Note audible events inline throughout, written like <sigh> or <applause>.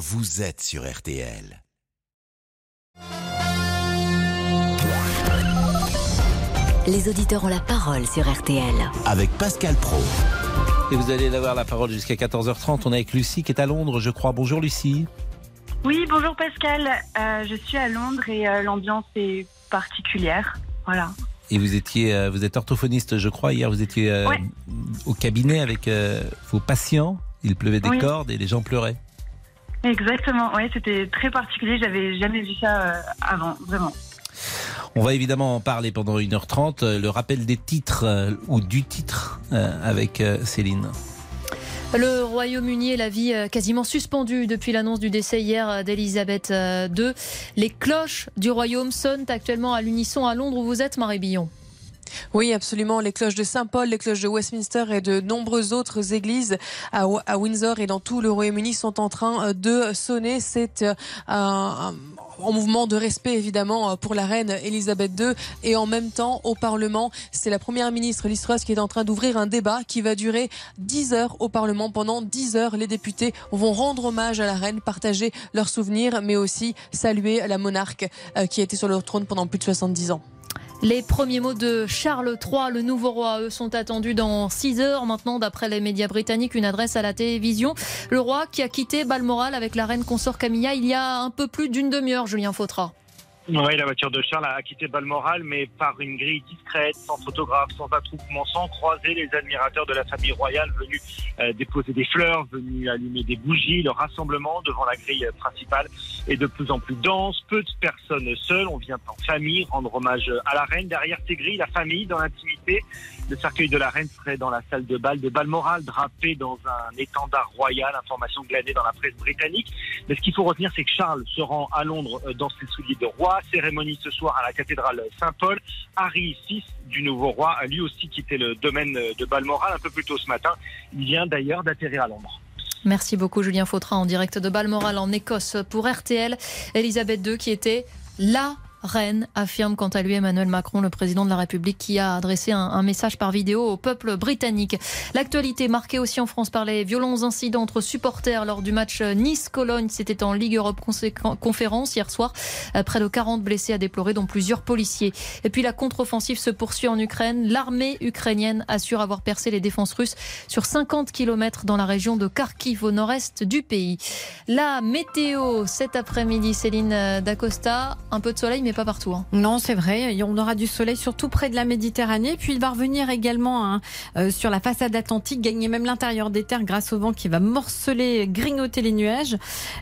vous êtes sur RTL. Les auditeurs ont la parole sur RTL. Avec Pascal Pro. Et vous allez avoir la parole jusqu'à 14h30. On est avec Lucie qui est à Londres, je crois. Bonjour Lucie. Oui, bonjour Pascal. Euh, je suis à Londres et euh, l'ambiance est particulière. Voilà. Et vous étiez, euh, vous êtes orthophoniste, je crois. Hier, vous étiez euh, Ouais. au cabinet avec euh, vos patients. Il pleuvait des Oui. cordes et les gens pleuraient. Exactement. Ouais, c'était très particulier. J'avais jamais vu ça euh, avant, vraiment. On va évidemment en parler pendant 1h30. euh, Le rappel des titres euh, ou du titre euh, avec euh, Céline. Le Royaume-Uni et la vie quasiment suspendue depuis l'annonce du décès hier d'Elisabeth II. Les cloches du Royaume sonnent actuellement à l'unisson à Londres où vous êtes, Marie Billon? Oui, absolument. Les cloches de Saint-Paul, les cloches de Westminster et de nombreuses autres églises à, Windsor et dans tout le Royaume-Uni sont en train euh, de sonner. C'est euh, un, mouvement de respect évidemment euh, pour la reine Elisabeth II et en même temps au Parlement, c'est la première ministre Liz Truss qui est en train d'ouvrir un débat qui va durer 10 heures au Parlement. Pendant 10 heures, les députés vont rendre hommage à la reine, partager leurs souvenirs, mais aussi saluer la monarque qui a été sur le trône pendant plus de 70 ans. Les premiers mots de Charles III, le nouveau roi, eux, sont attendus dans 6 heures maintenant, d'après les médias britanniques, une adresse à la télévision. Le roi qui a quitté Balmoral avec la reine consort Camilla il y a un peu plus d'une demi-heure, Julien Fautra. Oui, la voiture de Charles a quitté Balmoral, mais par une grille discrète, sans photographe, sans attroupement, sans croiser les admirateurs de la famille royale venus euh, déposer des fleurs, venus allumer des bougies. Le rassemblement devant la grille principale est de plus en plus dense. Peu de personnes seules. On vient en famille rendre hommage à la reine. Derrière ces grilles, la famille dans l'intimité. Le cercueil de la reine serait dans la salle de bal de Balmoral, drapé dans un étendard royal. Information glanée dans la presse britannique. Mais ce qu'il faut retenir, c'est que Charles se rend à Londres euh, dans ses souliers de roi. Cérémonie ce soir à la cathédrale Saint-Paul. Harry, fils du nouveau roi, a lui aussi quitté le domaine de Balmoral un peu plus tôt ce matin. Il vient d'ailleurs d'atterrir à Londres. Merci beaucoup Julien Fautra en direct de Balmoral en Écosse pour RTL. Elisabeth II qui était la reine, affirme quant à lui Emmanuel Macron, le président de la République, qui a adressé un, message par vidéo au peuple britannique. L'actualité marquée aussi en France par les violents incidents entre supporters lors du match Nice-Cologne. C'était en Ligue Europe conférence hier soir. Euh, Près de 40 blessés à déplorer, dont plusieurs policiers. Et puis la contre-offensive se poursuit en Ukraine. L'armée ukrainienne assure avoir percé les défenses russes sur 50 km dans la région de Kharkiv au nord-est du pays. La météo cet après-midi, Céline euh, Dacosta, un peu de soleil pas partout. hein. Non, c'est vrai. On aura du soleil surtout près de la Méditerranée. Puis il va revenir également hein, euh, sur la façade atlantique, gagner même l'intérieur des terres grâce au vent qui va morceler, grignoter les nuages.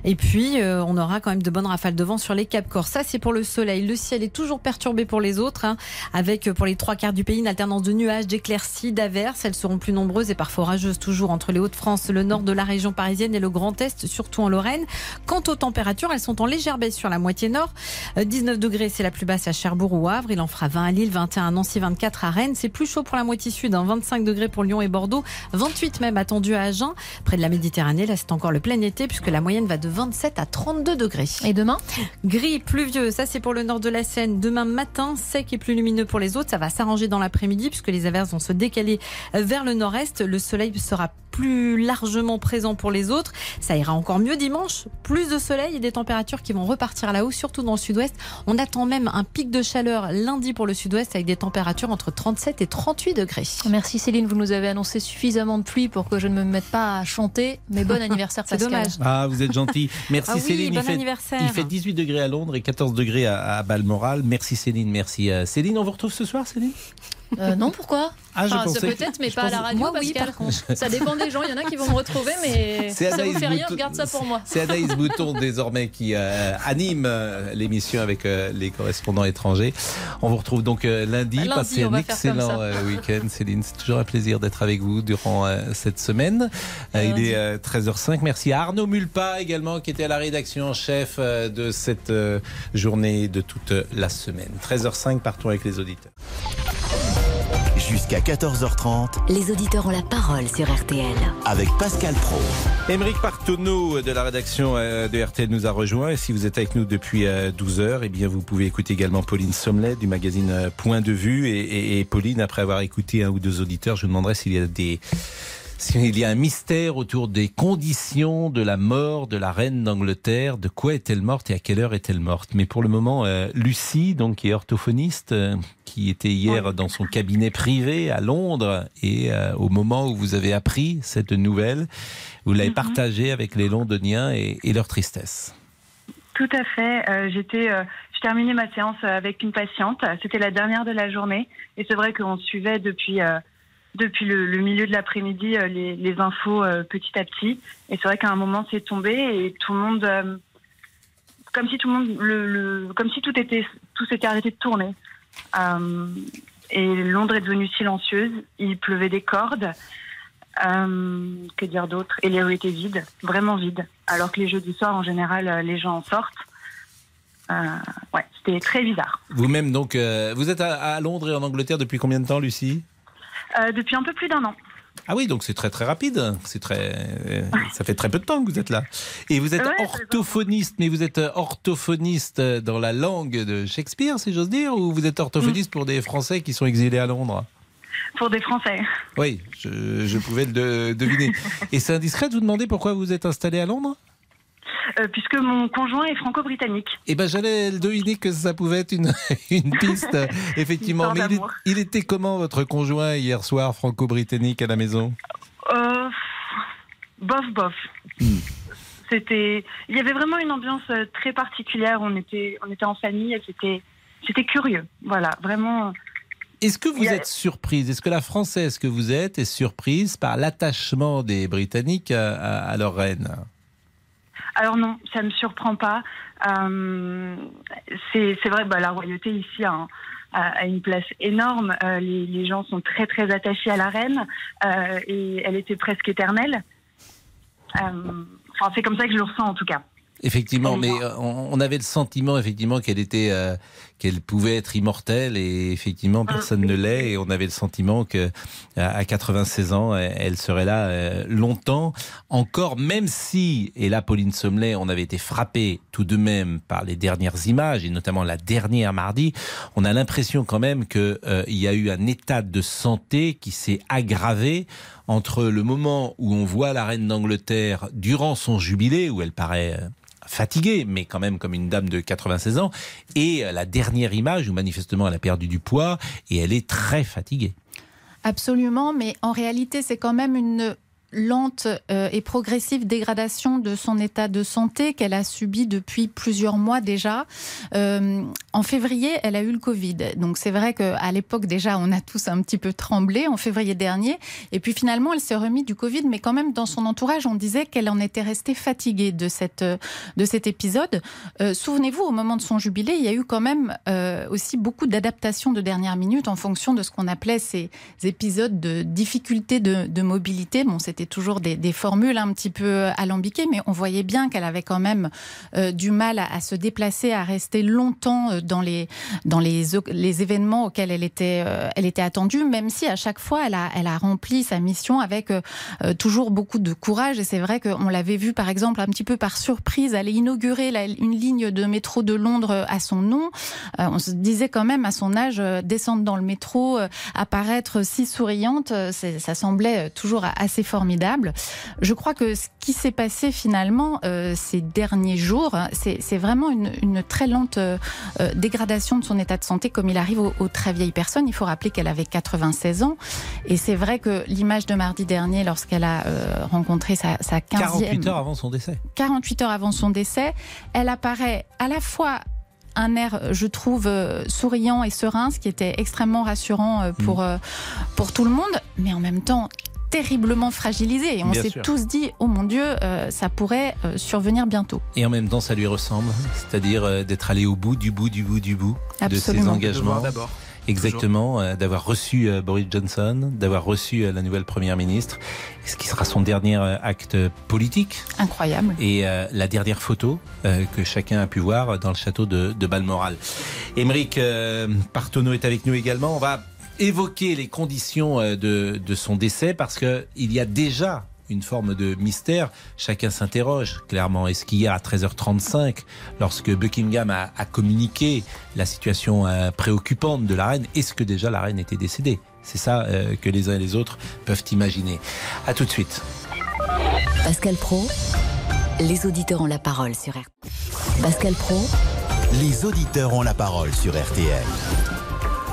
Et puis euh, on aura quand même de bonnes rafales de vent sur les Cap Corps. Ça, c'est pour le soleil. Le ciel est toujours perturbé pour les autres, hein, avec euh, pour les trois quarts du pays une alternance de nuages, d'éclaircies, d'averses. Elles seront plus nombreuses et parfois orageuses toujours entre les Hauts-de-France, le nord de la région parisienne et le Grand Est, surtout en Lorraine. Quant aux températures, elles sont en légère baisse sur la moitié nord. Euh, 19 degrés, c'est la plus basse à Cherbourg ou Havre. Il en fera 20 à Lille, 21 à Nancy, 24 à Rennes. C'est plus chaud pour la moitié sud, hein, 25 degrés pour Lyon et Bordeaux, 28 même attendu à Agen. Près de la Méditerranée, là c'est encore le plein été puisque la moyenne va de 27 à 32 degrés. Et demain Gris, pluvieux, ça c'est pour le nord de la Seine. Demain matin, sec et plus lumineux pour les autres. Ça va s'arranger dans l'après-midi puisque les averses vont se décaler vers le nord-est. Le soleil sera plus largement présent pour les autres. Ça ira encore mieux dimanche. Plus de soleil et des températures qui vont repartir à la hausse, surtout dans le sud-ouest. On attend même un pic de chaleur lundi pour le sud-ouest avec des températures entre 37 et 38 degrés. Merci Céline, vous nous avez annoncé suffisamment de pluie pour que je ne me mette pas à chanter. Mais bon <laughs> anniversaire C'est Pascal. dommage. Ah, vous êtes gentil. <laughs> Merci Ah oui, Céline. bon il, fait, anniversaire. il fait 18 degrés à Londres et 14 degrés à, à Balmoral. Merci Céline, merci euh, Céline. On vous retrouve ce soir, Céline? Euh, non, pourquoi? Ah, je Enfin, peut-être, mais je pas à la radio, Moi, oui, Pascal. par contre. <laughs> Ça dépend des gens. Il y en a qui vont me retrouver, mais <laughs> ça vous Anaïs fait rien. Bouton- Je garde ça pour moi. C'est Anaïs <laughs> Bouton désormais qui euh, anime euh, l'émission avec euh, les correspondants étrangers. On vous retrouve donc euh, lundi. Lundi, Passez on un va faire comme excellent euh, week-end, Céline. C'est toujours un plaisir d'être avec vous durant euh, cette semaine. Euh, il est euh, 13h05. Merci à Arnaud Mulpa également qui était à la rédaction en chef euh, de cette euh, journée de toute la semaine. 13h05, partons avec les auditeurs. Jusqu'à 14h30 Les auditeurs ont la parole sur RTL. avec Pascal Pro. Émeric Partonneau de la rédaction euh, de RTL nous a rejoint. Et si vous êtes avec nous depuis 12h, eh bien vous pouvez écouter également Pauline Sommelet du magazine euh, Point de Vue. Et, et- et Pauline, après avoir écouté un ou deux auditeurs, je vous demanderai s'il y a des Il y a un mystère autour des conditions de la mort de la reine d'Angleterre. De quoi est-elle morte et à quelle heure est-elle morte? Mais pour le moment, euh, Lucie, donc qui est orthophoniste, euh, qui était hier dans son cabinet privé à Londres, et euh, au moment où vous avez appris cette nouvelle, vous l'avez Mhm. partagée avec les Londoniens et, et leur tristesse. Tout à fait. Euh, J'étais, euh, je terminais ma séance avec une patiente. C'était la dernière de la journée, et c'est vrai qu'on suivait depuis euh, depuis le, le milieu de l'après-midi euh, les, les infos euh, petit à petit. Et c'est vrai qu'à un moment c'est tombé et tout le monde, euh, comme si tout le monde, le, le- comme si tout était, tout s'était arrêté de tourner. Euh, et Londres est devenue silencieuse. Il pleuvait des cordes. Euh, que dire d'autre? Et les rues étaient vides, vraiment vides. Alors que les jeux du soir, en général, euh, les gens en sortent. Ouais, c'était très bizarre. Vous-même, donc, vous êtes à, à Londres et en Angleterre depuis combien de temps, Lucie? Depuis un peu plus d'un an. Ah oui, donc c'est très très rapide. C'est très, euh, ça fait très peu de temps que vous êtes là. Et vous êtes Ouais, orthophoniste, mais vous êtes euh, orthophoniste dans la langue de Shakespeare, si j'ose dire, ou vous êtes orthophoniste pour des Français qui sont exilés à Londres? Pour des Français. Oui, je, je pouvais le de- deviner. <laughs> Et c'est indiscret de vous demander pourquoi vous êtes installé à Londres? Euh, puisque mon conjoint est franco-britannique. Eh ben, j'allais le deviner que ça pouvait être une, <laughs> une piste, <laughs> effectivement. Mais il, il était comment votre conjoint hier soir, franco-britannique, à la maison? Euh, bof, bof. Hmm. C'était, il y avait vraiment une ambiance euh, très particulière. On était, on était en famille. et C'était, c'était curieux. Voilà, vraiment. Est-ce que vous êtes surprise? Est-ce que la Française que vous êtes est surprise par l'attachement des Britanniques à, à- à leur reine? Alors non, ça me surprend pas. Euh, c'est, vrai, bah, la royauté ici a- a une place énorme. Euh, les, les gens sont très très attachés à la reine euh, et elle était presque éternelle. Euh, Enfin, c'est comme ça que je le ressens en tout cas. Effectivement, mais euh, on avait le sentiment effectivement qu'elle était, euh, qu'elle pouvait être immortelle et effectivement personne ne l'est et on avait le sentiment que à à 96 ans elle serait là euh, longtemps. Encore, même si et là Pauline Sommelet, on avait été frappé tout de même par les dernières images et notamment la dernière mardi, on a l'impression quand même que euh, il y a eu un état de santé qui s'est aggravé entre le moment où on voit la reine d'Angleterre durant son jubilé où elle paraît fatiguée, mais quand même comme une dame de 96 ans, et la dernière image où manifestement elle a perdu du poids et elle est très fatiguée. Absolument, mais en réalité, c'est quand même une lente euh, et progressive dégradation de son état de santé qu'elle a subi depuis plusieurs mois déjà. Euh, en février, elle a eu le Covid. Donc c'est vrai qu'à l'époque déjà, on a tous un petit peu tremblé en février dernier. Et puis finalement, elle s'est remise du Covid, mais quand même dans son entourage, on disait qu'elle en était restée fatiguée de, cette, de cet épisode. Euh, Souvenez-vous, au moment de son jubilé, il y a eu quand même aussi beaucoup d'adaptations de dernière minute en fonction de ce qu'on appelait ces épisodes de difficulté de, de mobilité. Bon, c'était toujours des, formules un petit peu alambiquées, mais on voyait bien qu'elle avait quand même euh, du mal à, se déplacer, à rester longtemps euh, dans les événements auxquels elle était euh, elle était attendue, même si à chaque fois elle a rempli sa mission avec toujours beaucoup de courage. Et c'est vrai qu'on l'avait vu par exemple un petit peu par surprise aller inaugurer une ligne de métro de Londres à son nom. On se disait quand même à son âge descendre dans le métro, apparaître si souriante, ça semblait toujours assez formidable formidable. Je crois que ce qui s'est passé finalement euh, ces derniers jours, c'est vraiment une, une, très lente euh, dégradation de son état de santé comme il arrive aux, aux très vieilles personnes. Il faut rappeler qu'elle avait 96 ans et c'est vrai que l'image de mardi dernier lorsqu'elle a euh, rencontré sa, sa 15e... 48 heures avant son décès. 48 heures avant son décès, elle apparaît à la fois un air, je trouve, euh, souriant et serein, ce qui était extrêmement rassurant euh, pour, mmh. pour tout le monde, mais en même temps terriblement fragilisé. Et on s'est tous dit, oh mon Dieu, euh, ça pourrait euh, survenir bientôt. Et en même temps, ça lui ressemble, c'est-à-dire euh, d'être allé au bout, du bout, du bout, du bout Absolument. de ses engagements. d'abord. Exactement, euh, d'avoir reçu euh, Boris Johnson, d'avoir reçu euh, la nouvelle première ministre, ce qui sera son dernier euh, acte politique. Incroyable. Et euh, la dernière photo euh, que chacun a pu voir dans le château de, de Balmoral. Émeric euh, Partonneau est avec nous également. On va évoquer les conditions euh, de, de son décès parce que il y a déjà une forme de mystère. Chacun s'interroge clairement. Est-ce qu'hier à 13h35, lorsque Buckingham a, a communiqué la situation euh, préoccupante de la reine, est-ce que déjà la reine était décédée? C'est ça euh, que les uns et les autres peuvent imaginer. À tout de suite. Pascal Pro, les auditeurs ont la parole sur RTL. Pascal Pro, Les auditeurs ont la parole sur RTL.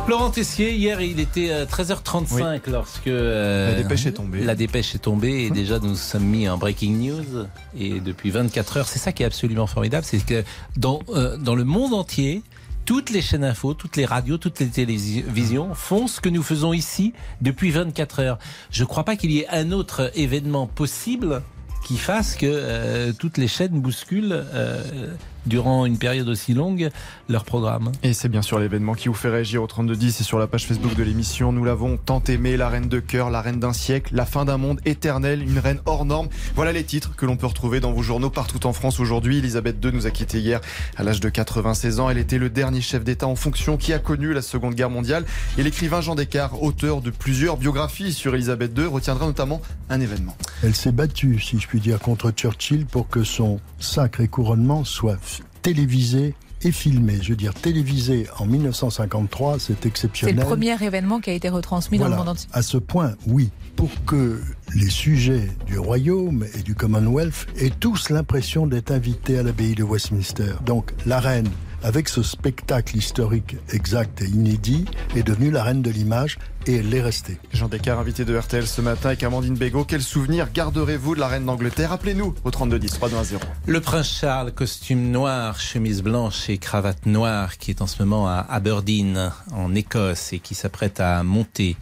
Laurent Tessier, hier il était euh, 13h35 lorsque euh, La dépêche est tombée. La dépêche est tombée et déjà nous sommes mis en breaking news et depuis 24 heures, c'est ça qui est absolument formidable, c'est que dans, euh, dans le monde entier, toutes les chaînes info, toutes les radios, toutes les télévisions font ce que nous faisons ici depuis 24 heures. Je ne crois pas qu'il y ait un autre événement possible qui fasse que euh, toutes les chaînes bousculent euh, durant une période aussi longue leur programme. Et c'est bien sûr l'événement qui vous fait réagir au 3210 et sur la page Facebook de l'émission. Nous l'avons tant aimé, la reine de cœur, la reine d'un siècle, la fin d'un monde éternel, une reine hors norme. Voilà les titres que l'on peut retrouver dans vos journaux partout en France aujourd'hui. Elisabeth II nous a quittés hier à l'âge de 96 ans. Elle était le dernier chef d'État en fonction qui a connu la Seconde Guerre mondiale. Et l'écrivain Jean Descartes, auteur de plusieurs biographies sur Elisabeth II, retiendra notamment un événement. Elle s'est battue, si je puis dire, contre Churchill pour que son sacré couronnement soit f- télévisé et filmé. Je veux dire, télévisé en 1953, c'est C'est exceptionnel. le premier événement qui a été retransmis dans le monde entier. À ce point, oui. Pour que les sujets du royaume et du Commonwealth aient tous l'impression d'être invités à l'abbaye de Westminster. Donc, la reine, avec ce spectacle historique exact et inédit, est devenue la reine de l'image et elle l'est restée. Jean Descartes, invité de RTL ce matin avec Amandine Bégaud. Quel souvenir garderez-vous de la reine d'Angleterre? Appelez-nous au 3210 320. Le prince Charles, costume noir, chemise blanche et cravate noire, qui est en ce moment à Aberdeen, en Écosse, et qui s'apprête à monter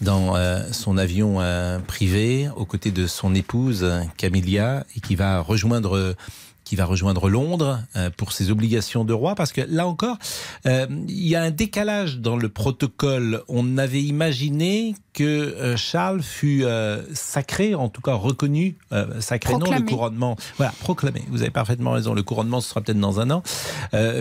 dans euh, son avion euh, privé aux côtés de son épouse Camilla, et qui va rejoindre qui va rejoindre Londres euh, pour ses obligations de roi, parce que là encore, euh, il y a un décalage dans le protocole. On avait imaginé que euh, Charles fut euh, sacré, en tout cas reconnu, euh, sacré non, le Proclamé. couronnement, voilà, proclamé, vous avez parfaitement raison, le couronnement ce sera peut-être dans un an,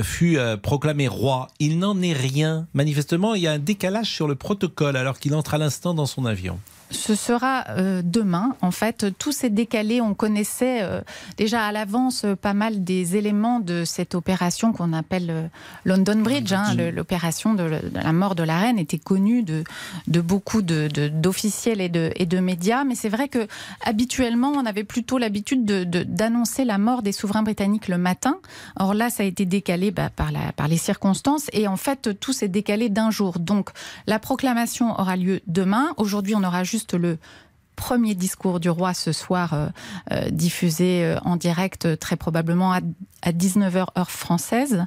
fut proclamé roi. Il n'en est rien. Manifestement, il y a un décalage sur le protocole alors qu'il entre à l'instant dans son avion. Ce sera euh, demain. En fait, tout s'est décalé. On connaissait euh, déjà à l'avance euh, pas mal des éléments de cette opération qu'on appelle London Bridge. hein. L'opération de, la mort de la reine était connue de, de beaucoup de- d'officiels et, de, et de médias. Mais c'est vrai que habituellement, on avait plutôt l'habitude de- de- d'annoncer la mort des souverains britanniques le matin. Or là, ça a été décalé bah, par, la, par les circonstances. Et en fait, tout s'est décalé d'un jour. Donc, la proclamation aura lieu demain. Aujourd'hui, on aura juste le premier discours du roi ce soir euh, euh, diffusé euh, en direct très probablement à, à 19h heure française.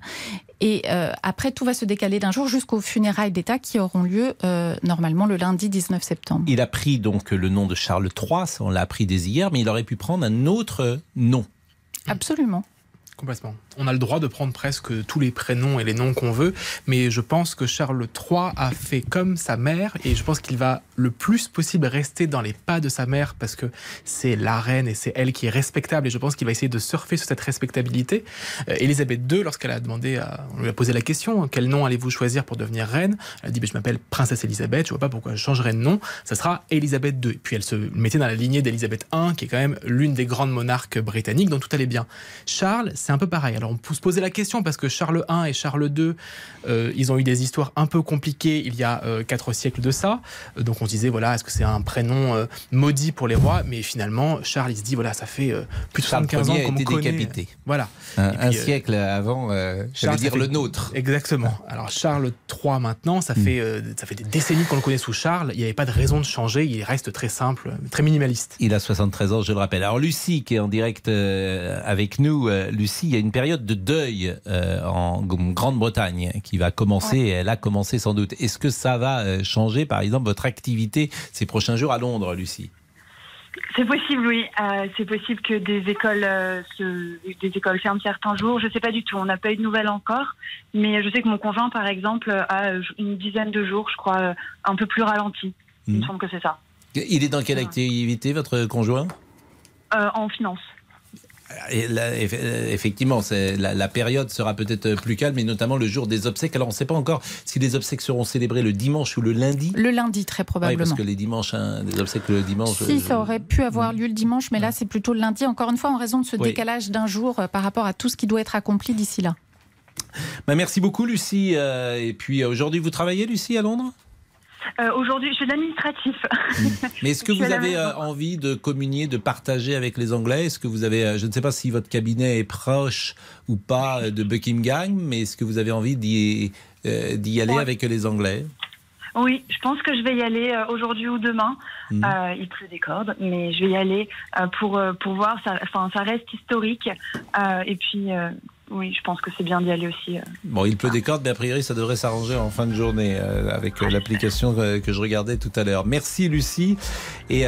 Et euh, après, tout va se décaler d'un jour jusqu'aux funérailles d'État qui auront lieu euh, normalement le lundi 19 septembre. Il a pris donc le nom de Charles III, ça, on l'a appris dès hier, mais il aurait pu prendre un autre nom. Absolument. On a le droit de prendre presque tous les prénoms et les noms qu'on veut, mais je pense que Charles III a fait comme sa mère et je pense qu'il va le plus possible rester dans les pas de sa mère parce que c'est la reine et c'est elle qui est respectable et je pense qu'il va essayer de surfer sur cette respectabilité. Euh, II, lorsqu'elle a demandé, à- on lui a posé la question, quel nom allez-vous choisir pour devenir reine? Elle a dit, Ben, je m'appelle Princesse Elisabeth, je vois pas pourquoi je changerais de nom, ça sera Elisabeth II. Puis elle se mettait dans la lignée d'Elisabeth I, qui est quand même l'une des grandes monarques britanniques, dont tout allait bien. Charles, c'est un peu pareil. Alors on peut se poser la question parce que Charles I et Charles II, euh, ils ont eu des histoires un peu compliquées il y a euh, quatre siècles de ça. Euh, donc on se disait voilà, est-ce que c'est un prénom euh, maudit pour les rois? Mais finalement, Charles il se dit voilà, ça fait euh, plus de Charles 75 ans qu'on été connaît. décapité. Voilà. Un, euh, siècle avant, euh, j'allais Charles, dire le nôtre. Exactement. Alors Charles III maintenant, ça fait euh, ça fait des décennies qu'on le connaît sous Charles. Il n'y avait pas de raison de changer. Il reste très simple, très minimaliste. Il a 73 ans, je le rappelle. Alors Lucie, qui est en direct euh, avec nous, euh, Lucie, il y a une période de deuil euh, en Grande-Bretagne qui va commencer, et elle a commencé sans doute. Est-ce que ça va euh, changer, par exemple, votre activité ces prochains jours à Londres, Lucie? C'est possible, oui. Euh, c'est possible que des écoles, euh, se- des écoles ferment certains jours. Je ne sais pas du tout. On n'a pas eu de nouvelles encore. Mais je sais que mon conjoint, par exemple, a une dizaine de jours, je crois, un peu plus ralenti. Il me Mhm. semble que c'est ça. Il est dans quelle activité, votre conjoint? Euh, en finance. Et là, eff- euh, effectivement, la, la période sera peut-être plus calme, et notamment le jour des obsèques. Alors, on ne sait pas encore si les obsèques seront célébrées le dimanche ou le lundi. Le lundi, très Oui, probablement. parce que les dimanches, hein, les obsèques le dimanche. Si, euh, ça aurait pu avoir lieu le dimanche, mais là, c'est plutôt le lundi, encore une fois, en raison de ce Oui. décalage d'un jour euh, par rapport à tout ce qui doit être accompli d'ici là. Bah, merci beaucoup, Lucie. Euh, et puis, euh, aujourd'hui, vous travaillez, Lucie, à Londres? Euh, Aujourd'hui, je de l'administratif. <laughs> Mais est-ce que suis vous avez euh, envie de communier, de partager avec les Anglais? Est-ce que vous avez, euh, je ne sais pas si votre cabinet est proche ou pas de Buckingham, mais est-ce que vous avez envie d'y euh, aller Ouais. avec les Anglais? Oui, je pense que je vais y aller aujourd'hui ou demain. Mhm. Euh, il pleut des cordes, mais je vais y aller pour, pour voir. Ça, enfin, ça reste historique. Euh, et puis, euh, oui, je pense que c'est bien d'y aller aussi. euh. Bon, il pleut des cordes, mais a priori, ça devrait s'arranger en fin de journée euh, avec euh, l'application euh, que je regardais tout à l'heure. Merci Lucie. Et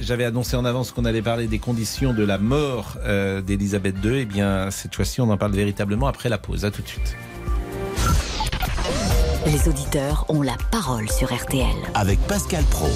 j'avais annoncé en avance qu'on allait parler des conditions de la mort euh, d'Elisabeth II. Eh bien, cette fois-ci, on en parle véritablement après la pause. À tout de suite. Les auditeurs ont la parole sur RTL. Avec Pascal Pro.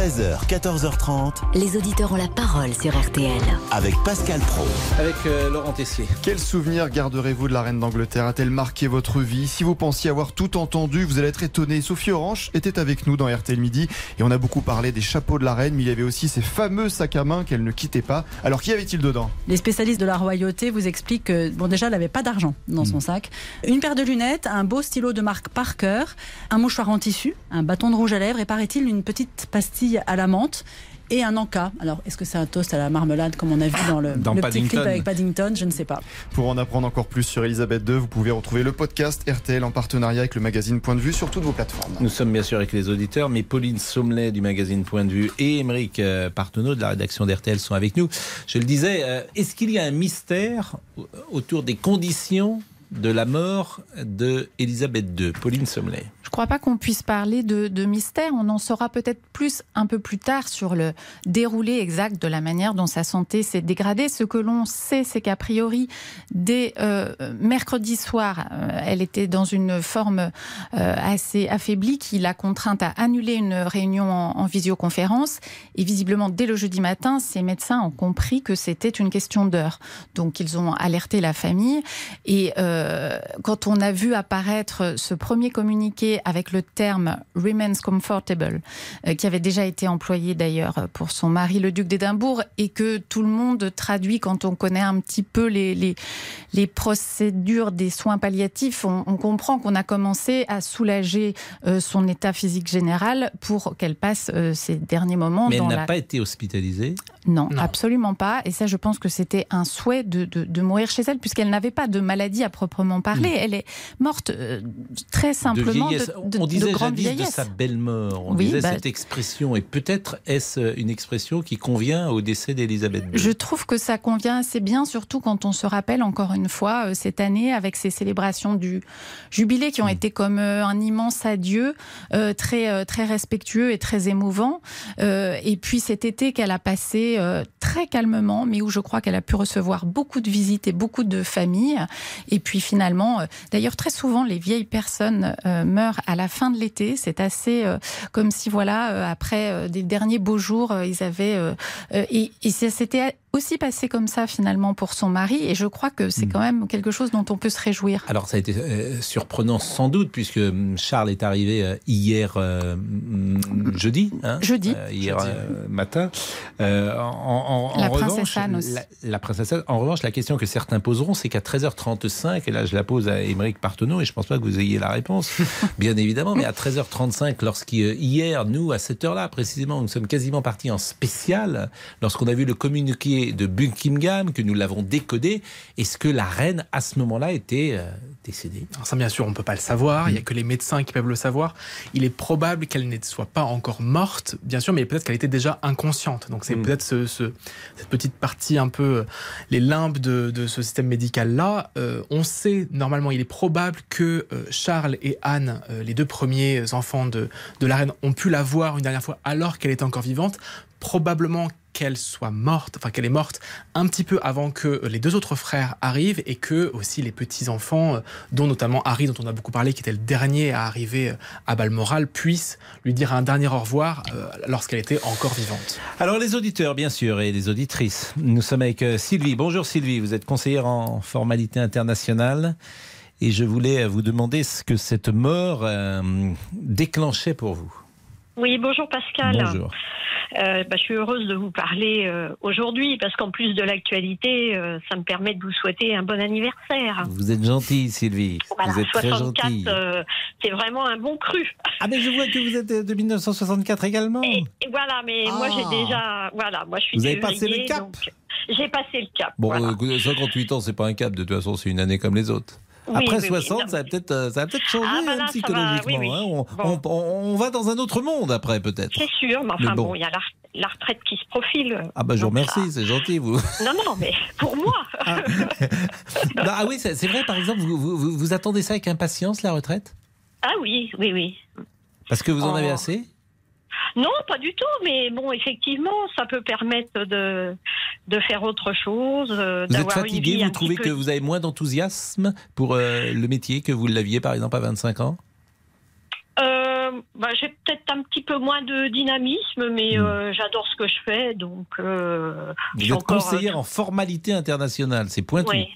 13h, 14h30. Les auditeurs ont la parole sur RTL. Avec Pascal Pro. Avec euh, Laurent Tessier. Quel souvenir garderez-vous de la reine d'Angleterre? A-t-elle marqué votre vie? Si vous pensiez avoir tout entendu, vous allez être étonné. Sophie Orange était avec nous dans RTL Midi et on a beaucoup parlé des chapeaux de la reine, mais il y avait aussi ces fameux sacs à main qu'elle ne quittait pas. Alors qu'y avait-il dedans? Les spécialistes de la royauté vous expliquent que, bon, déjà, elle n'avait pas d'argent dans son sac. Une paire de lunettes, un beau stylo de marque Parker, un mouchoir en tissu, un bâton de rouge à lèvres et, paraît-il, une petite pastille à la menthe. Et un encas. Alors, est-ce que c'est un toast à la marmelade comme on a vu dans le, Dans le petit clip Paddington. avec Paddington Je ne sais pas. Pour en apprendre encore plus sur Elisabeth II, vous pouvez retrouver le podcast RTL en partenariat avec le magazine Point de Vue sur toutes vos plateformes. Nous sommes bien sûr avec les auditeurs, mais Pauline Sommelet du magazine Point de Vue et Émeric euh, Partenot de la rédaction d'RTL sont avec nous. Je le disais, euh, est-ce qu'il y a un mystère autour des conditions de la mort de Elisabeth II Pauline Sommelet. Je ne crois pas qu'on puisse parler de, mystère. On en saura peut-être plus un peu plus tard sur le déroulé exact de la manière dont sa santé s'est dégradée. Ce que l'on sait, c'est qu'a priori, dès euh, mercredi soir, euh, elle était dans une forme euh, assez affaiblie qui l'a contrainte à annuler une réunion en, en visioconférence. Et visiblement, dès le jeudi matin, ses médecins ont compris que c'était une question d'heure. Donc, ils ont alerté la famille. Et quand on a vu apparaître ce premier communiqué avec le terme remains comfortable, euh, qui avait déjà été employé d'ailleurs pour son mari, le duc d'Édimbourg, et que tout le monde traduit quand on connaît un petit peu les, les, les procédures des soins palliatifs, on, on comprend qu'on a commencé à soulager euh, son état physique général pour qu'elle passe euh, ces derniers moments Mais elle n'a la... pas été hospitalisée? Non, absolument pas. Et ça, je pense que c'était un souhait de, de, de mourir chez elle, puisqu'elle n'avait pas de maladie à proprement parler. Elle est morte euh, très simplement de, vieillesse. De, on de disait grande jadis de sa belle mort. On Oui, disait bah- cette expression. Et peut-être est-ce une expression qui convient au décès d'Elisabeth II. Je trouve que ça convient assez bien, surtout quand on se rappelle encore une fois euh, cette année avec ces célébrations du jubilé qui ont été comme euh, un immense adieu, euh, très euh, très respectueux et très émouvant. Euh, et puis cet été qu'elle a passé euh, très calmement, mais où je crois qu'elle a pu recevoir beaucoup de visites et beaucoup de familles. Et puis finalement, euh, d'ailleurs très souvent les vieilles personnes euh, à la fin de l'été. C'est assez euh, comme si voilà euh, après euh, des derniers beaux jours, ils avaient et, s'était aussi passé comme ça finalement pour son mari. Et je crois que c'est quand même quelque chose dont on peut se réjouir. Alors ça a été euh, surprenant sans doute puisque hum, Charles est arrivé euh, hier euh, jeudi, hein, Jeudi. euh, hier euh, matin. Euh, en, en- en La revanche, princesse Anne aussi. La, la princesse Anne. En revanche, la question que certains poseront, c'est qu'à 13h35, et là je la pose à Émeric Partenot, et je pense pas que vous ayez la réponse, <laughs> bien évidemment, mais à 13h35, lorsqu'hier, nous, à cette heure-là précisément, nous sommes quasiment partis en spécial, lorsqu'on a vu le communiqué de Buckingham, que nous l'avons décodé, est-ce que la reine, à ce moment-là, était euh, décédée? Alors ça, bien sûr, on ne peut pas le savoir. Il n'y a que les médecins qui peuvent le savoir. Il est probable qu'elle ne soit pas encore morte, bien sûr, mais peut-être qu'elle était déjà inconsciente. Donc c'est Mm. peut-être ce, ce- cette petite partie un peu euh, les limbes de, de ce système médical-là. Euh, on sait, normalement, il est probable que euh, Charles et Anne, les deux premiers enfants de, de la reine, ont pu la voir une dernière fois alors qu'elle était encore vivante. Probablement qu'elle soit morte, enfin qu'elle est morte un petit peu avant que les deux autres frères arrivent et que aussi les petits-enfants, euh, dont notamment Harry, dont on a beaucoup parlé, qui était le dernier à arriver euh, à Balmoral, puissent lui dire un dernier au revoir euh, lorsqu'elle était encore vivante. Alors les auditeurs, bien sûr, et les auditrices. Nous sommes avec Sylvie. Bonjour Sylvie, vous êtes conseillère en formalité internationale. Et je voulais vous demander ce que cette mort déclenchait pour vous. Oui, bonjour Pascal. Bonjour. Euh, bah, je suis heureuse de vous parler euh, aujourd'hui parce qu'en plus de l'actualité, euh, ça me permet de vous souhaiter un bon anniversaire. Vous êtes gentille, Sylvie. Voilà, vous êtes très 64, gentille. c'est vraiment un bon cru. Ah, mais je vois que vous êtes de 1964 également. Et voilà, mais moi j'ai Ah. déjà, voilà, moi je suis Vous avez passé le cap J'ai passé le cap. Bon, voilà. euh, écoutez, 58 ans, c'est pas un cap. De toute façon, c'est une année comme les autres. Oui, Après oui, oui, 60, non, ça va peut-être euh, ça va peut-être changer Ah, bah là, ça va, psychologiquement. hein. On, Bon. on- on- on va dans un autre monde après, peut-être. C'est sûr, mais enfin Mais bon. bon, il y a la, la retraite qui se profile. Ah bah je vous remercie, c'est gentil vous. <laughs> Non, non, mais pour moi. <laughs> Non, ah oui, c'est vrai, par exemple, vous, vous- vous- vous attendez ça avec impatience, la retraite? Ah oui, oui, oui. Parce que vous en Oh. avez assez? Non, pas du tout, mais bon, effectivement, ça peut permettre de, de faire autre chose. euh, Vous êtes fatigué, vous trouvez peu- que vous avez moins d'enthousiasme pour euh, le métier que vous l'aviez par exemple à 25 ans? Euh, bah, J'ai peut-être un petit peu moins de dynamisme, mais Hmm. euh, j'adore ce que je fais, donc. je Vous êtes conseillère en formalité internationale, c'est pointu. Oui,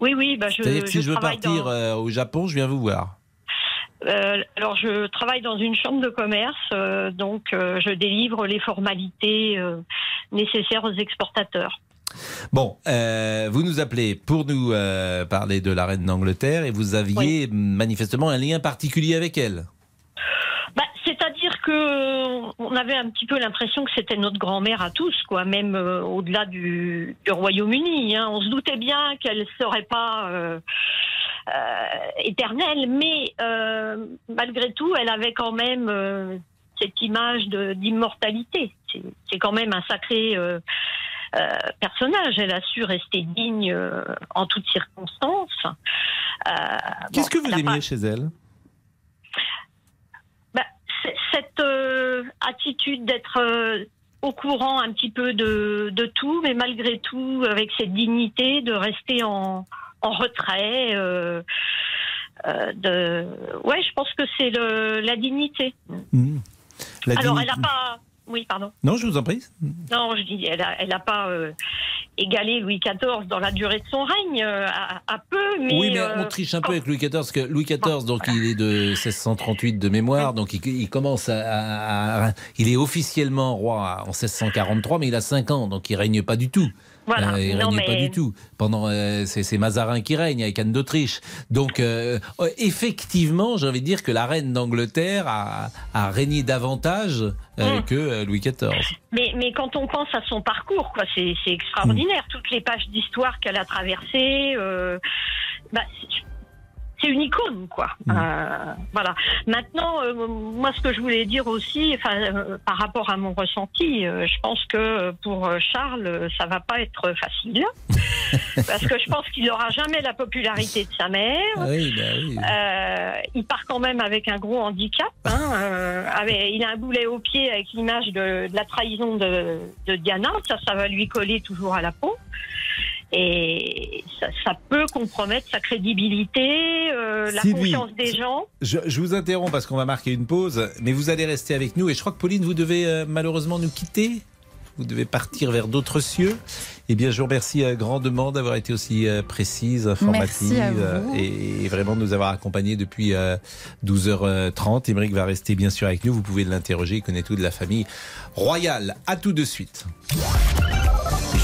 oui, oui. Bah, je, que si je veux partir dans- au Japon, je viens vous voir. Euh, alors, je travaille dans une chambre de commerce, euh, donc euh, je délivre les formalités nécessaires aux exportateurs. Bon, vous nous appelez pour nous parler de la reine d'Angleterre et vous aviez manifestement un lien particulier avec elle. Que euh, on avait un petit peu l'impression que c'était notre grand-mère à tous, quoi, même euh, au-delà du, du Royaume-Uni. hein. On se doutait bien qu'elle serait pas euh, éternelle, mais malgré tout, elle avait quand même cette image d'immortalité. C'est quand même un sacré personnage. Elle a su rester digne en toutes circonstances. Qu'est-ce bon, que vous aimiez pas- chez elle? Cette euh, attitude d'être euh, au courant un petit peu de, de tout, mais malgré tout avec cette dignité de rester en, en retrait. euh, euh, de... Ouais, je pense que c'est la dignité. La Alors, dignité- elle n'a pas. Oui, pardon. Non, je vous en prie. Non, je dis, elle n'a elle a pas euh, égalé Louis XIV dans la durée de son règne, euh, à, à peu, mais. oui, mais euh, on triche un peu avec Louis XIV, parce que Louis XIV, donc il est de 1638 de mémoire, donc il, il commence à, à- à- Il est officiellement roi en 1643, mais il a 5 ans, donc il règne pas du tout. Voilà. Euh, il Non, règne pas mais- du tout. Pendant, euh, c'est Mazarin qui règne avec Anne d'Autriche. Donc, euh, euh, effectivement, j'ai envie de dire que la reine d'Angleterre a, a régné davantage euh, Mm. que Louis XIV. Mais, mais quand on pense à son parcours, quoi, c'est extraordinaire. Mm. Toutes les pages d'histoire qu'elle a traversées, bah, c'est- une icône, quoi. Mm. Euh, voilà. Maintenant, euh, moi, ce que je voulais dire aussi, euh, par rapport à mon ressenti, je pense que pour Charles, ça va pas être facile, <laughs> parce que je pense qu'il n'aura jamais la popularité de sa mère. Ah oui, bah oui. Il part quand même avec un gros handicap. Hein, <laughs> avec- il a un boulet au pied avec l'image de, de la trahison de, de Diana. Ça, ça va lui coller toujours à la peau. Et ça, ça peut compromettre sa crédibilité, euh, la Sylvie, confiance des gens. Je, je vous interromps parce qu'on va marquer une pause, mais vous allez rester avec nous. Et je crois que Pauline, vous devez euh, malheureusement nous quitter. Vous devez partir vers d'autres cieux. Eh bien, je vous remercie euh, grandement d'avoir été aussi euh, précise, informative euh, et, vraiment de nous avoir accompagnés depuis euh, 12h30. Émeric va rester bien sûr avec nous. Vous pouvez l'interroger. Il connaît tout de la famille royale. À tout de suite.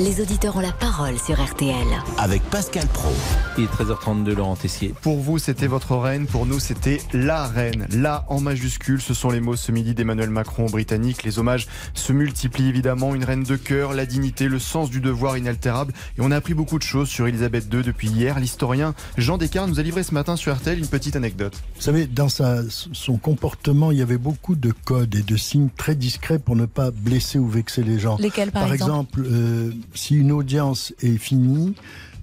Les auditeurs ont la parole sur RTL. Avec Pascal Pro. Il est 13h32, Laurent Tessier. Pour vous, c'était votre reine. Pour nous, c'était la reine. La en majuscule, ce sont les mots ce midi d'Emmanuel Macron aux Britanniques. Les hommages se multiplient évidemment. Une reine de cœur, la dignité, le sens du devoir inaltérable. Et on a appris beaucoup de choses sur Elisabeth II depuis hier. L'historien Jean Descartes nous a livré ce matin sur RTL une petite anecdote. Vous savez, dans sa, son comportement, il y avait beaucoup de codes et de signes très discrets pour ne pas blesser ou vexer les gens. Lesquels, par exemple euh, si une audience est finie,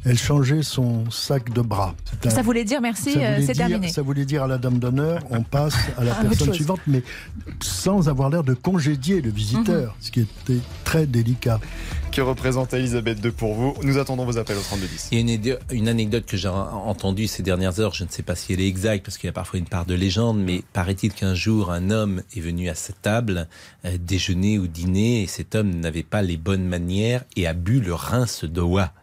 elle changeait son sac de bras. Un- Ça voulait dire merci, ça euh, voulait c'est dire- terminé. Ça voulait dire à la dame d'honneur, on passe à la autre personne suivante, mais sans avoir l'air de congédier le visiteur, Mhm. ce qui était très délicat. Que représente Elisabeth II pour vous Nous attendons vos appels au 3210. Il y a une, anecdote que j'ai en- entendue ces dernières heures, je ne sais pas si elle est exacte, parce qu'il y a parfois une part de légende, mais paraît-il qu'un jour, un homme est venu à cette table euh, déjeuner ou dîner, et cet homme n'avait pas les bonnes manières et a bu le rince oie.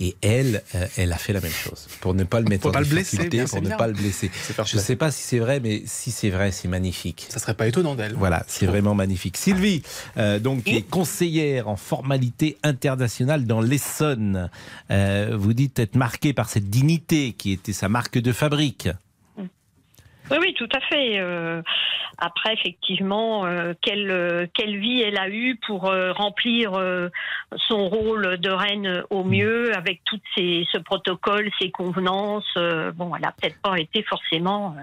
Et elle, euh, elle a fait la même chose pour ne pas le mettre Pour en pas le blesser, difficulté, pour ne bien. pas le blesser. Je ne sais pas si c'est vrai, mais si c'est vrai, c'est magnifique. Ça serait pas étonnant d'elle. Voilà, c'est vraiment magnifique. Sylvie, euh, donc qui est conseillère en formalité internationale dans l'Essonne, euh, vous dites être marquée par cette dignité qui était sa marque de fabrique. Oui, oui, tout à fait. Euh, après, effectivement, euh, quelle, quelle vie elle a eue pour euh, remplir son rôle de reine au mieux, avec tout ces, ce protocole, ces convenances. bon, elle n'a peut-être pas été forcément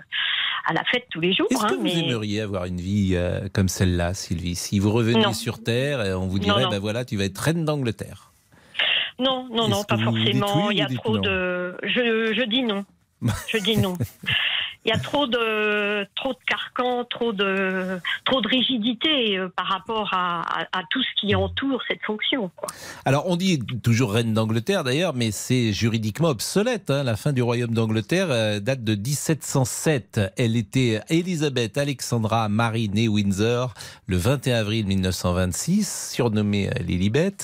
à la fête tous les jours. Est-ce que hein, vous mais... aimeriez avoir une vie comme celle-là, Sylvie? Si vous reveniez Non. sur Terre, on vous dirait, non. ben voilà, tu vas être reine d'Angleterre. Non, non, non, pas que vous forcément. oui Il y a trop de. Je, je dis non. Je dis non. <laughs> Il y a trop de trop de carcans, trop de trop de rigidité euh, par rapport à, tout ce qui entoure cette fonction. Alors, on dit toujours reine d'Angleterre d'ailleurs, mais c'est juridiquement obsolète. hein. La fin du royaume d'Angleterre euh, date de 1707. Elle était Elisabeth Alexandra Marie née Windsor le 21 avril 1926, surnommée euh, Lilibet,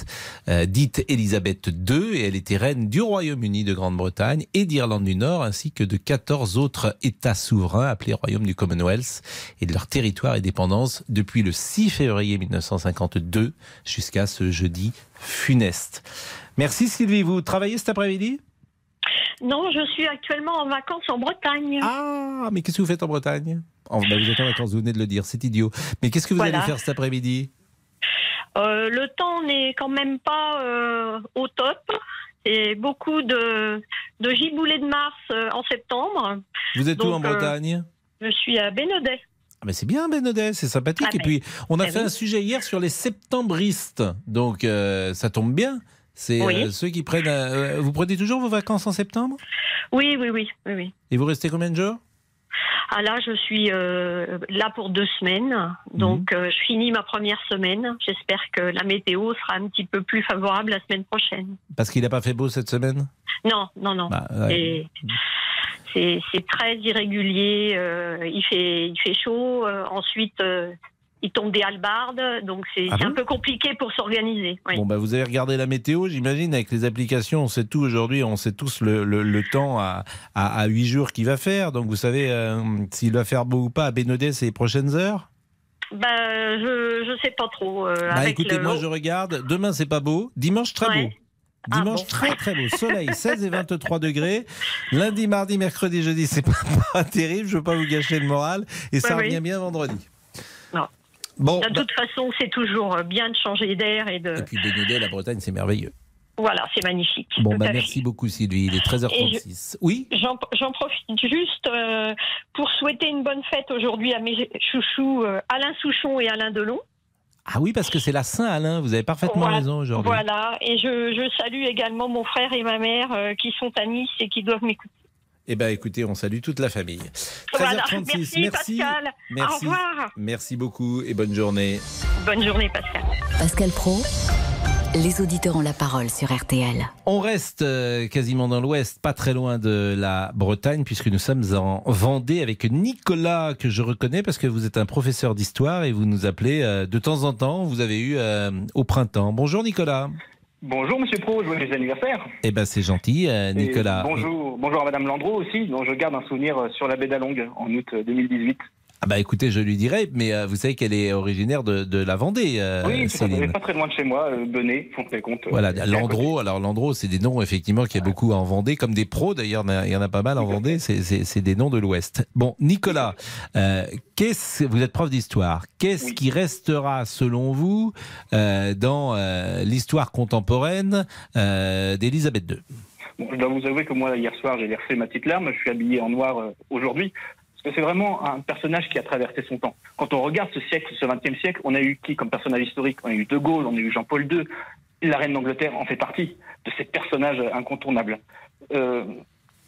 dite Elisabeth II, et elle était reine du Royaume-Uni de Grande-Bretagne et d'Irlande du Nord, ainsi que de 14 autres États souverains appelés Royaume du Commonwealth et de leur territoire et dépendance depuis le 6 février 1952 jusqu'à ce jeudi funeste. Merci Sylvie, vous travaillez cet après-midi? Non, je suis actuellement en vacances en Bretagne. Ah, mais qu'est-ce que vous faites en Bretagne? Oh, bah, Vous êtes en vacances, vous venez de le dire, c'est idiot. Mais qu'est-ce que vous Voilà. allez faire cet après-midi? Euh, le temps n'est quand même pas euh, au top. Et beaucoup de, de giboulées de mars euh, en septembre. Vous êtes où en euh, Bretagne? Je suis à Bénodet. Ah, c'est bien Bénodet, c'est sympathique. Ah, Et mais- puis, on a Ah fait oui. un sujet hier sur les septembristes. Donc, euh, ça tombe bien. C'est Oui. euh, ceux qui prennent. euh, vous prenez toujours vos vacances en septembre? Oui, oui, oui, oui, oui. Et vous restez combien de jours? Ah là, je suis euh, là pour deux semaines. Donc, Mhm. euh, je finis ma première semaine. J'espère que la météo sera un petit peu plus favorable la semaine prochaine. Parce qu'il n'a pas fait beau cette semaine? Non, non, non. Bah, ouais. C'est très irrégulier. euh, il, fait, il fait chaud. ensuite, il tombe des halbardes. Donc, c'est Ah bon un peu compliqué pour s'organiser. oui. Bon, bah, vous avez regardé la météo, j'imagine, avec les applications, on sait tout aujourd'hui, on sait tous le, le- le temps à, à, à 8 jours qu'il va faire. Donc, vous savez euh, s'il va faire beau ou pas à Bénodet ces prochaines heures? Bah, je je sais pas trop. euh, Bah avec écoutez, le- moi je regarde. Demain c'est pas beau. Dimanche très Ouais. beau. Dimanche bon. très très beau. Soleil 16 et 23 degrés. Lundi, mardi, mercredi, jeudi, c'est <laughs> pas, pas terrible. Je veux pas vous gâcher le moral. Et ça Ouais, oui. revient bien vendredi. Bon. De toute façon, c'est toujours bien de changer d'air et de. Et puis Bénodet, la Bretagne, c'est merveilleux. Voilà, c'est magnifique. Bon, bah merci beaucoup Sylvie. Il est 13h36. Oui J'en j'en profite juste euh, pour souhaiter une bonne fête aujourd'hui à mes chouchous euh, Alain Souchon et Alain Delon. Ah oui, parce que c'est la Saint-Alain. Vous avez parfaitement Voilà. raison aujourd'hui. Voilà, et je, je salue également mon frère et ma mère euh, qui sont à Nice et qui doivent m'écouter. Eh ben écoutez, on salue toute la famille. 13h36. Voilà, merci, Pascal. Merci. Au revoir. Merci beaucoup et bonne journée. Bonne journée, Pascal. Pascal Pro, les auditeurs ont la parole sur RTL. On reste euh, quasiment dans l'ouest, pas très loin de la Bretagne, puisque nous sommes en Vendée avec Nicolas, que je reconnais parce que vous êtes un professeur d'histoire et vous nous appelez euh, de temps en temps. Vous avez eu euh, au printemps. Bonjour Nicolas. Bonjour Monsieur Pro, joyeux anniversaire. Eh ben c'est gentil, euh, Et Nicolas. bonjour, bonjour à Madame Landreau aussi, dont je garde un souvenir euh, sur la baie d'Alongue en août euh, 2018. Ah bah écoutez, je lui dirai, mais euh, vous savez qu'elle est originaire de, de la Vendée, euh, oui, Céline. pas très loin de chez moi, euh, Benet, Fontenay compte. Voilà, Landreau. Alors Landreau, c'est des noms effectivement qu'il y a beaucoup en Vendée, comme des pros d'ailleurs. Il y en a- pas mal en Vendée. C'est- des noms de l'Ouest. Bon, Nicolas, euh, qu'est-ce vous êtes prof d'histoire. Qu'est-ce qui restera selon vous euh, dans euh, l'histoire contemporaine euh, d'Élisabeth II Bon, je dois vous avouer que moi, hier soir, j'ai versé ma petite larme. Je suis habillé en noir euh, aujourd'hui. C'est vraiment un personnage qui a traversé son temps. Quand on regarde ce siècle, ce 20e siècle, on a eu qui comme personnage historique? On a eu De Gaulle, on a eu Jean-Paul II. La reine d'Angleterre en fait partie de ces personnages incontournables. Euh,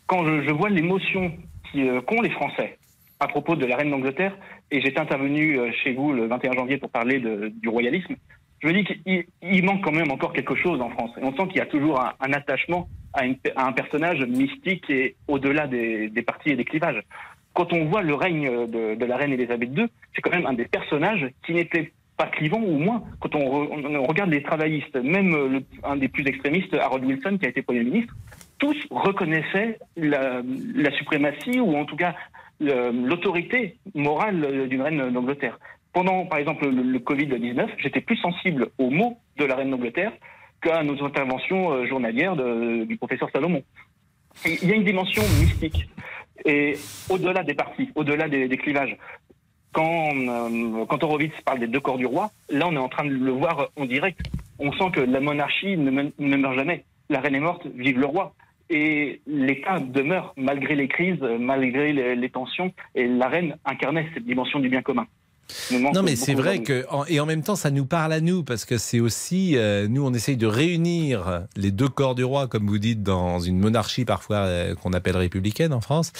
quand je, vois l'émotion euh, qu'ont les Français à propos de la reine d'Angleterre, et j'étais intervenu euh, chez vous le 21 janvier pour parler du royalisme, je me dis qu'il il manque quand même encore quelque chose en France. Et on sent qu'il y a toujours un, attachement à un personnage mystique et au-delà des, des partis et des clivages. Quand on voit le règne de, de la reine Elisabeth II, c'est quand même un des personnages qui n'était pas clivant ou moins. Quand on, re- on- on regarde les travaillistes, même euh, un des plus extrémistes, Harold Wilson, qui a été Premier ministre, tous reconnaissaient la, suprématie ou en tout cas l'autorité morale euh, d'une reine d'Angleterre. Pendant, par exemple, le, le Covid-19, j'étais plus sensible aux mots de la reine d'Angleterre qu'à nos interventions euh, journalières du professeur Salomon. Il y a une dimension mystique. Et au-delà des partis, au-delà des, des clivages, quand, euh, quand Horowitz parle des deux corps du roi, là on est en train de le voir en direct. On sent que la monarchie ne, me- ne meurt jamais. La reine est morte, vive le roi. Et l'État demeure malgré les crises, malgré les tensions. Et la reine incarnait cette dimension du bien commun. Non, mais c'est vrai que, et en même temps, ça nous parle à nous, parce que c'est aussi, euh, nous, on essaye de réunir les deux corps du roi, comme vous dites, dans une monarchie parfois euh, qu'on appelle républicaine en France.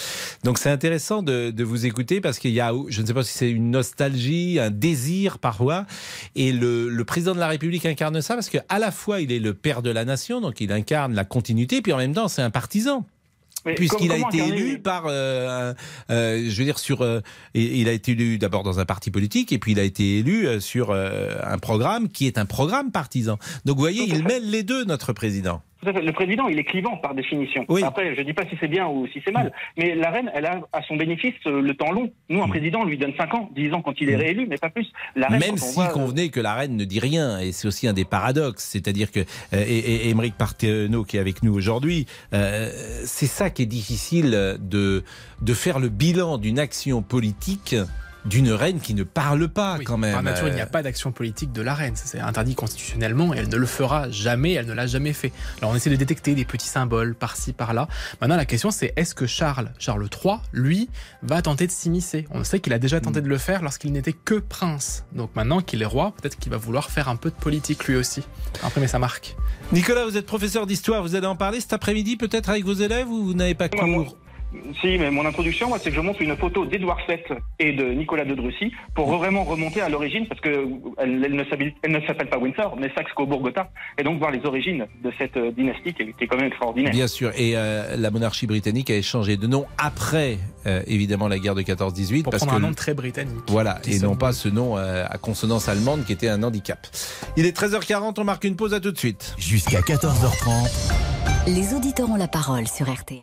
Donc c'est intéressant de, de vous écouter, parce qu'il y a, je ne sais pas si c'est une nostalgie, un désir parfois, et le, le président de la République incarne ça, parce qu'à la fois, il est le père de la nation, donc il incarne la continuité, puis en même temps, c'est un partisan. Puisqu'il a été élu par, euh, euh, je veux dire, sur, euh, il a été élu d'abord dans un parti politique et puis il a été élu sur un programme qui est un programme partisan. Donc vous voyez, il mêle les deux, notre président. Le président, il est clivant par définition. Après, je ne dis pas si c'est bien ou si c'est mal, mais la reine, elle a à son bénéfice euh, le temps long. Nous, un président, on lui donne 5 ans, 10 ans quand il est réélu, mais pas plus. La reine, Même si voit, euh, convenait que la reine ne dit rien, et c'est aussi un des paradoxes, c'est-à-dire que euh, et, et Émeric Partenot qui est avec nous aujourd'hui, euh, c'est ça qui est difficile de de faire le bilan d'une action politique d'une reine qui ne parle pas quand même. Par nature, il n'y a Euh, pas d'action politique de la reine. Ça, C'est interdit constitutionnellement et elle ne le fera jamais, elle ne l'a jamais fait. Alors on essaie de détecter des petits symboles par-ci, par-là. Maintenant, la question c'est est-ce que Charles, Charles III, lui, va tenter de s'immiscer? On sait qu'il a déjà tenté de le faire lorsqu'il n'était que prince. Donc maintenant qu'il est roi, peut-être qu'il va vouloir faire un peu de politique lui aussi. Imprimer sa marque. Nicolas, vous êtes professeur d'histoire, vous allez en parler cet après-midi peut-être avec vos élèves ou vous n'avez pas cours Si, mais mon introduction, moi, c'est que je montre une photo d'Édouard VII et de Nicolas de Drussy pour vraiment remonter à l'origine, parce que elle, elle ne s'habille- elle ne s'appelle pas Windsor, mais Saxe-Cobourg-Gotha, et donc voir les origines de cette euh, dynastie qui est, quand même extraordinaire. Bien sûr, et euh, la monarchie britannique a changé de nom après, euh, évidemment, la guerre de 14-18. Pour parce prendre que un nom très britannique. Voilà, et non pas ce nom euh, à consonance allemande qui était un handicap. Il est 13h40, on marque une pause, à tout de suite. Jusqu'à 14h30, Les auditeurs ont la parole sur RT.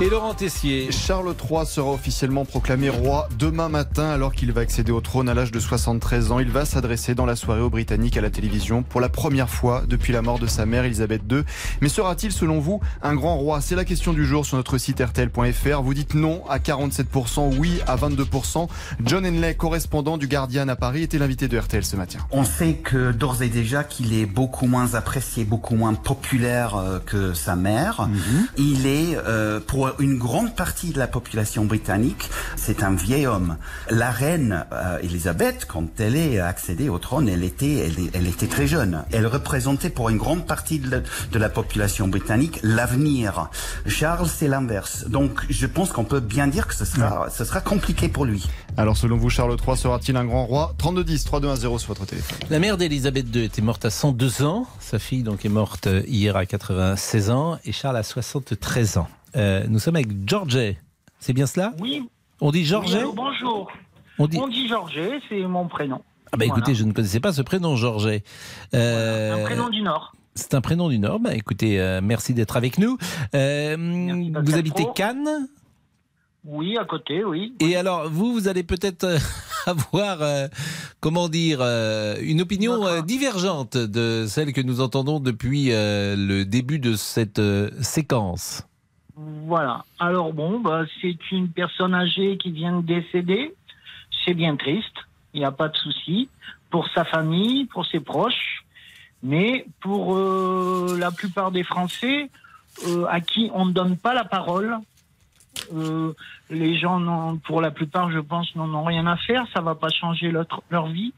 Et Laurent Tessier. Charles III sera officiellement proclamé roi demain matin alors qu'il va accéder au trône à l'âge de 73 ans. Il va s'adresser dans la soirée aux Britanniques à la télévision pour la première fois depuis la mort de sa mère Elisabeth II. Mais sera-t-il selon vous un grand roi? C'est la question du jour sur notre site rtl.fr. Vous dites non à 47%, oui à 22%. John Henley, correspondant du Guardian à Paris, était l'invité de RTL ce matin. On sait que d'ores et déjà qu'il est beaucoup moins apprécié, beaucoup moins populaire euh, que sa mère. Il est, euh, pour une grande partie de la population britannique, c'est un vieil homme. La reine euh, Elisabeth, quand elle est accédée au trône, elle était, elle, était très jeune. Elle représentait pour une grande partie de la, de la population britannique l'avenir. Charles, c'est l'inverse. Donc, je pense qu'on peut bien dire que ce sera, ce sera compliqué pour lui. Alors selon vous, Charles III sera-t-il un grand roi? 3210, 3210 sur votre téléphone. La mère d'Elisabeth II était morte à 102 ans. Sa fille donc est morte euh, hier à 96 ans et Charles à 73 ans. Euh, nous sommes avec Georget. C'est bien cela Oui. On dit Oui, Georget bonjour. On On dit- Georget, c'est mon prénom. Ah bah écoutez, je ne connaissais pas ce prénom Georget. Euh, Un prénom du Nord. C'est un prénom du Nord. Bah, écoutez, euh, merci d'être avec nous. Euh, vous habitez Pro. Cannes Oui, à côté, oui. Et alors, vous, vous allez peut-être <laughs> avoir, euh, comment dire, une opinion divergente de celle que nous entendons depuis le début de cette séquence. Voilà. Alors bon, bah, c'est une personne âgée qui vient de décéder. C'est bien triste. Il n'y a pas de souci. Pour sa famille, pour ses proches. Mais pour euh, la plupart des Français, euh, à qui on ne donne pas la parole, euh, les gens, pour la plupart, je pense, n'en ont rien à faire. Ça va pas changer leur, leur vie.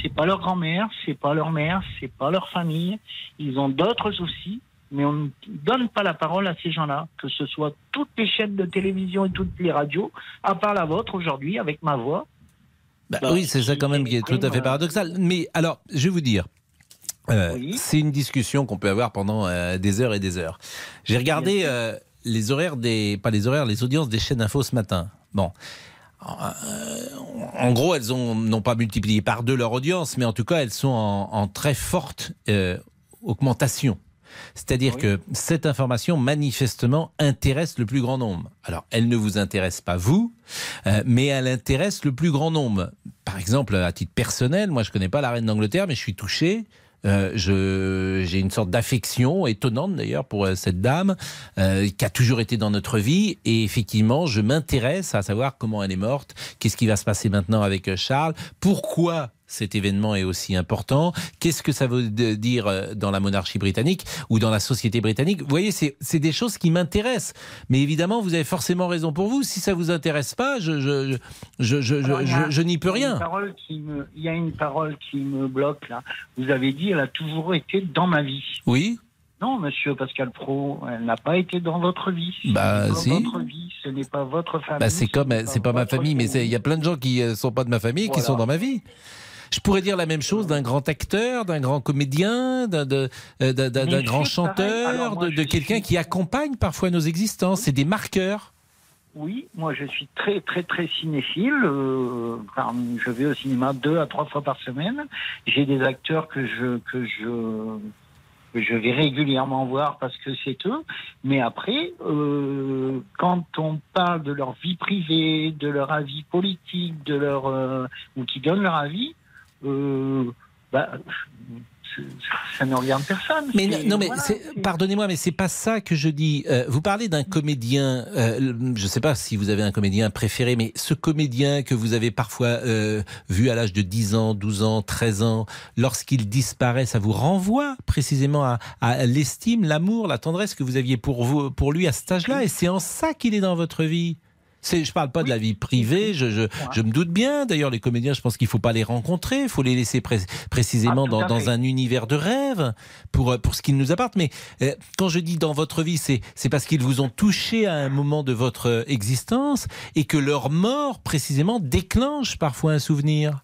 C'est pas leur grand-mère, c'est pas leur mère, c'est pas leur famille. Ils ont d'autres soucis, mais on ne donne pas la parole à ces gens-là, que ce soit toutes les chaînes de télévision et toutes les radios, à part la vôtre aujourd'hui avec ma voix. Bah, oui, c'est ça quand même qui est tout à fait paradoxal. Mais alors, je vais vous dire. euh, C'est une discussion qu'on peut avoir pendant euh, des heures et des heures. J'ai regardé euh, les horaires des, pas les horaires, les audiences des chaînes info ce matin. Bon. En gros, elles ont n'ont pas multiplié par deux leur audience, mais en tout cas, elles sont en, en très forte euh, augmentation. C'est-à-dire que cette information, manifestement, intéresse le plus grand nombre. Alors, elle ne vous intéresse pas vous, euh, mais elle intéresse le plus grand nombre. Par exemple, à titre personnel, moi, je connais pas la reine d'Angleterre, mais je suis touché. Euh, j'ai une sorte d'affection étonnante d'ailleurs pour euh, cette dame euh, qui a toujours été dans notre vie et effectivement je m'intéresse à savoir comment elle est morte, qu'est-ce qui va se passer maintenant avec Charles, pourquoi cet événement est aussi important, qu'est-ce que ça veut dire euh, dans la monarchie britannique ou dans la société britannique? Vous voyez, c'est des choses qui m'intéressent. Mais évidemment, vous avez forcément raison pour vous. Si ça vous intéresse pas, je, n'y peux rien. Il y a une parole qui me bloque là. Vous avez dit, elle a toujours été dans ma vie. Oui Non, monsieur Pascal Pro, elle n'a pas été dans votre vie. Bah, pas si. votre vie, ce n'est pas votre famille. Bah, c'est ce comme, n'est c'est pas ma votre famille, mais il y a plein de gens qui ne sont pas de ma famille et qui Voilà. sont dans ma vie. Je pourrais dire la même chose d'un grand acteur, d'un grand comédien, d'un euh, grand chanteur, Alors, moi, de, quelqu'un qui accompagne parfois nos existences. C'est des marqueurs. Oui, moi je suis très très très cinéphile. euh, je vais au cinéma deux à trois fois par semaine. J'ai des acteurs que je que je que je vais régulièrement voir parce que c'est eux. Mais après, euh, quand on parle de leur vie privée, de leur avis politique, de leur euh, ou qui donnent leur avis, euh, bah, ça ne regarde personne. Mais non, mais voilà, pardonnez-moi, mais c'est pas ça que je dis. Euh, vous parlez d'un comédien. euh, je sais pas si vous avez un comédien préféré, mais ce comédien que vous avez parfois euh, vu à l'âge de 10 ans, 12 ans, 13 ans, lorsqu'il disparaît, ça vous renvoie précisément à, à l'estime, l'amour, la tendresse que vous aviez pour vous, pour lui à cet âge-là, et c'est en ça qu'il est dans votre vie? C'est, je parle pas de la vie privée, je, je, je me doute bien. D'ailleurs, les comédiens, je pense qu'il faut pas les rencontrer, il faut les laisser pré- précisément Ah, dans, un univers de rêve pour, euh, pour ce qu'ils nous apportent. Mais euh, quand je dis dans votre vie, c'est, c'est parce qu'ils vous ont touché à un moment de votre euh, existence et que leur mort, précisément, déclenche parfois un souvenir.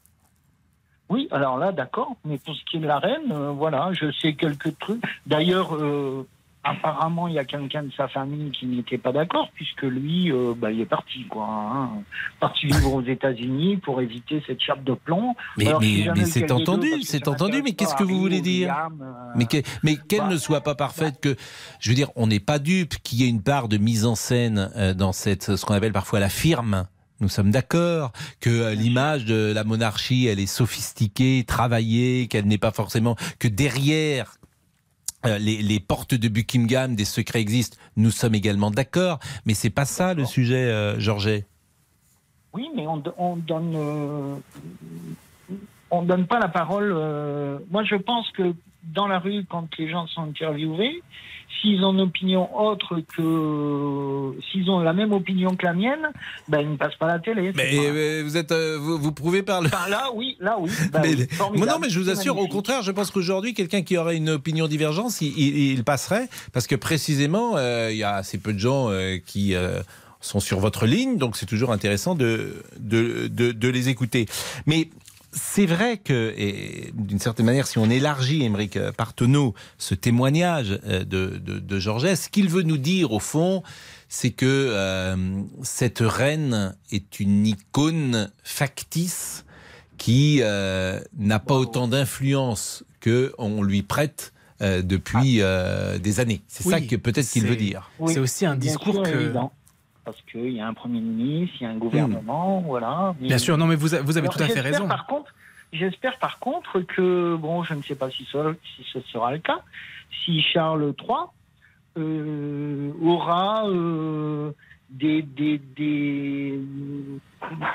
Oui, alors là, d'accord. Mais pour ce qui est de la reine, euh, voilà, je sais quelques trucs. D'ailleurs, euh, apparemment, il y a quelqu'un de sa famille qui n'était pas d'accord, puisque lui, euh, bah, il est parti, quoi. Hein, parti vivre aux États-Unis pour éviter cette chape de plomb. Mais, c'est entendu, c'est entendu. Mais qu'est-ce que vous voulez ou dire William, euh, Mais que- mais qu'elle bah, ne soit pas parfaite, que je veux dire, on n'est pas dupe qu'il y ait une part de mise en scène euh, dans cette ce qu'on appelle parfois la firme. Nous sommes d'accord que l'image de la monarchie, elle est sophistiquée, travaillée, qu'elle n'est pas forcément que derrière les, les portes de Buckingham, des secrets existent. Nous sommes également d'accord, mais c'est pas ça le sujet, euh, Georget. Oui, mais on, on donne, euh, on donne pas la parole. euh, moi, je pense que dans la rue, quand les gens sont interviewés, s'ils ont une opinion autre que, s'ils ont la même opinion que la mienne, ben ils ne passent pas à la télé. Mais euh, vous êtes, euh, vous, vous prouvez par le. Enfin, là, oui, là, oui. <laughs> Mais- Moi, non, mais je vous assure, au contraire, je pense qu'aujourd'hui, quelqu'un qui aurait une opinion divergente, il, il- il passerait, parce que précisément, euh, il y a assez peu de gens euh, qui euh, sont sur votre ligne, donc c'est toujours intéressant de, de, de- de les écouter. Mais c'est vrai que, et d'une certaine manière, si on élargit, Émeric Partenot, ce témoignage euh, de, de, de Georges, ce qu'il veut nous dire, au fond, c'est que euh, cette reine est une icône factice qui euh, n'a pas autant d'influence que on lui prête euh, depuis euh, des années. C'est ça que peut-être qu'il veut dire. Oui, C'est aussi un discours sûr, que- évident. Parce qu'il y a un Premier ministre, il y a un gouvernement, voilà. Mais- Bien sûr, non, mais vous, a- vous avez Alors, tout à fait raison. Par contre, j'espère par contre que, bon, je ne sais pas si ce, si ce sera le cas, si Charles III euh, aura euh, des, des, des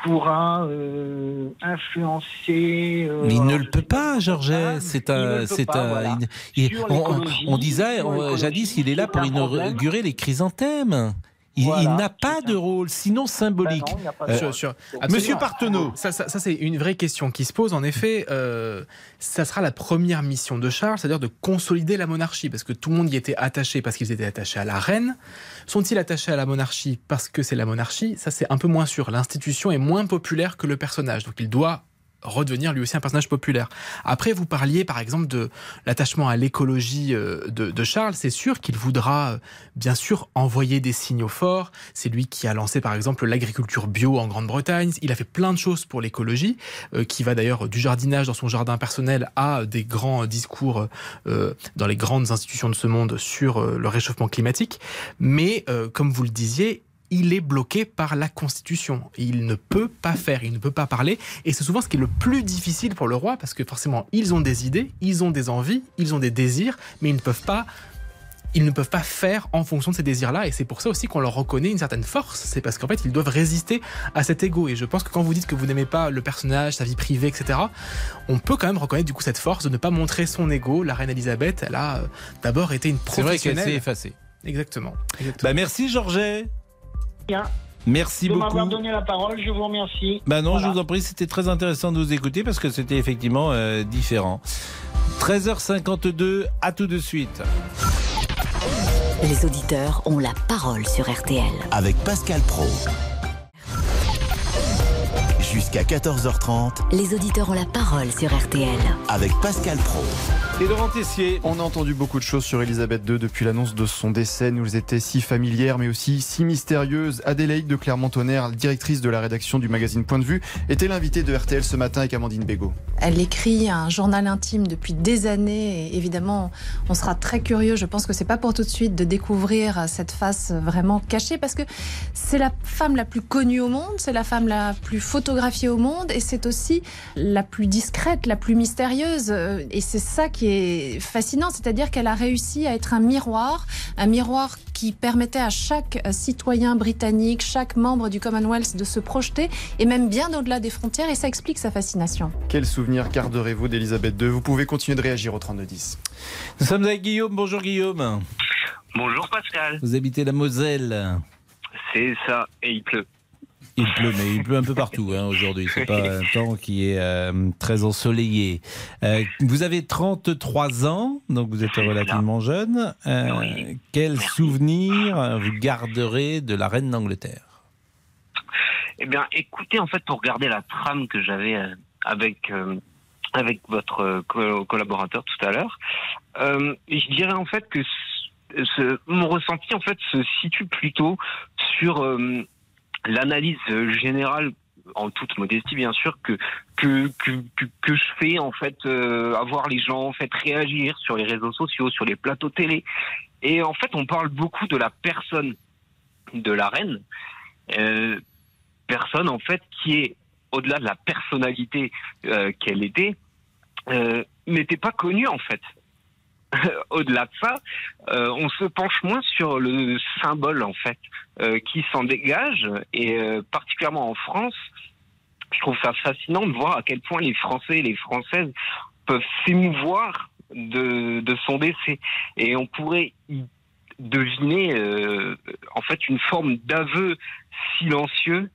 pourra euh, influencer. Mais il ne le peut pas Georges. C'est un, c'est un. voilà. il- il- Sur on, disait jadis, il est là pour inaugurer les chrysanthèmes. Il, Voilà, il n'a pas de rôle, sinon symbolique. Ben non, il n'y a pas de Euh, Sur- sur- Monsieur. Partenot. Ça, ça- ça, c'est une vraie question qui se pose. En effet, euh, ça sera la première mission de Charles, c'est-à-dire de consolider la monarchie, parce que tout le monde y était attaché parce qu'ils étaient attachés à la reine. Sont-ils attachés à la monarchie parce que c'est la monarchie? Ça, c'est un peu moins sûr. L'institution est moins populaire que le personnage, donc il doit redevenir lui aussi un personnage populaire. Après, vous parliez par exemple de l'attachement à l'écologie euh, de, de, Charles. C'est sûr qu'il voudra bien sûr envoyer des signaux forts. C'est lui qui a lancé par exemple l'agriculture bio en Grande-Bretagne. Il a fait plein de choses pour l'écologie, qui va d'ailleurs du jardinage dans son jardin personnel à des grands discours dans les grandes institutions de ce monde sur le réchauffement climatique. Mais comme vous le disiez, il est bloqué par la Constitution. Il ne peut pas faire, il ne peut pas parler. Et c'est souvent ce qui est le plus difficile pour le roi, parce que forcément, ils ont des idées, ils ont des envies, ils ont des désirs, mais ils ne peuvent pas ils ne peuvent pas faire en fonction de ces désirs-là. Et c'est pour ça aussi qu'on leur reconnaît une certaine force. C'est parce qu'en fait, ils doivent résister à cet ego. Et je pense que quand vous dites que vous n'aimez pas le personnage, sa vie privée, etc., on peut quand même reconnaître du coup cette force de ne pas montrer son ego. La reine Elisabeth, elle a euh, d'abord été une professionnelle. C'est vrai qu'elle s'est effacée. Exactement. Bah merci Georget. Bien. Merci de beaucoup. m'avoir donné la parole, je vous remercie. Bah non, Voilà. je vous en prie, c'était très intéressant de vous écouter parce que c'était effectivement euh, différent. 13h52, à tout de suite. Les auditeurs ont la parole sur RTL. Avec Pascal Pro. Jusqu'à 14h30 Les auditeurs ont la parole sur RTL. avec Pascal Pro. Et Laurent Tessier. On a entendu beaucoup de choses sur Elisabeth II depuis l'annonce de son décès. Nous étaient si familières, mais aussi si mystérieuses. Adélaïde de Clermont-Tonnerre, directrice de la rédaction du magazine Point de Vue, était l'invitée de RTL ce matin avec Amandine Bégaud. Elle écrit un journal intime depuis des années et évidemment on sera très curieux, je pense que c'est pas pour tout de suite de découvrir cette face vraiment cachée parce que c'est la femme la plus connue au monde, c'est la femme la plus photographiée au monde et c'est aussi la plus discrète, la plus mystérieuse et c'est ça qui est fascinant, c'est-à-dire qu'elle a réussi à être un miroir, un miroir qui permettait à chaque citoyen britannique, chaque membre du Commonwealth de se projeter et même bien au-delà des frontières et ça explique sa fascination. Quel souvenir garderez-vous d'Elisabeth II Vous pouvez continuer de réagir au 3210. Nous sommes avec Guillaume. Bonjour Guillaume. Bonjour Pascal. Vous habitez la Moselle. C'est ça, et il pleut. Il pleut, mais il pleut un peu partout hein, aujourd'hui. C'est pas un temps qui est euh, très ensoleillé. Euh, vous avez 33 ans, donc vous êtes relativement jeune. Euh, quel souvenir vous garderez de la reine d'Angleterre? Eh bien, écoutez, en fait, pour regarder la trame que j'avais euh, avec avec votre co- collaborateur tout à l'heure, je dirais en fait que ce- mon ressenti en fait se situe plutôt sur euh, l'analyse générale en toute modestie bien sûr que que que, que, je fais en fait euh, à voir les gens en fait réagir sur les réseaux sociaux sur les plateaux télé. Et en fait on parle beaucoup de la personne de la reine euh, personne en fait qui est au-delà de la personnalité euh, qu'elle était euh, n'était pas connue en fait <laughs> au-delà de ça, euh, on se penche moins sur le symbole en fait euh, qui s'en dégage. Et euh, particulièrement en France, je trouve ça fascinant de voir à quel point les Français et les Françaises peuvent s'émouvoir de, de son décès. Et on pourrait y deviner euh, en fait une forme d'aveu silencieux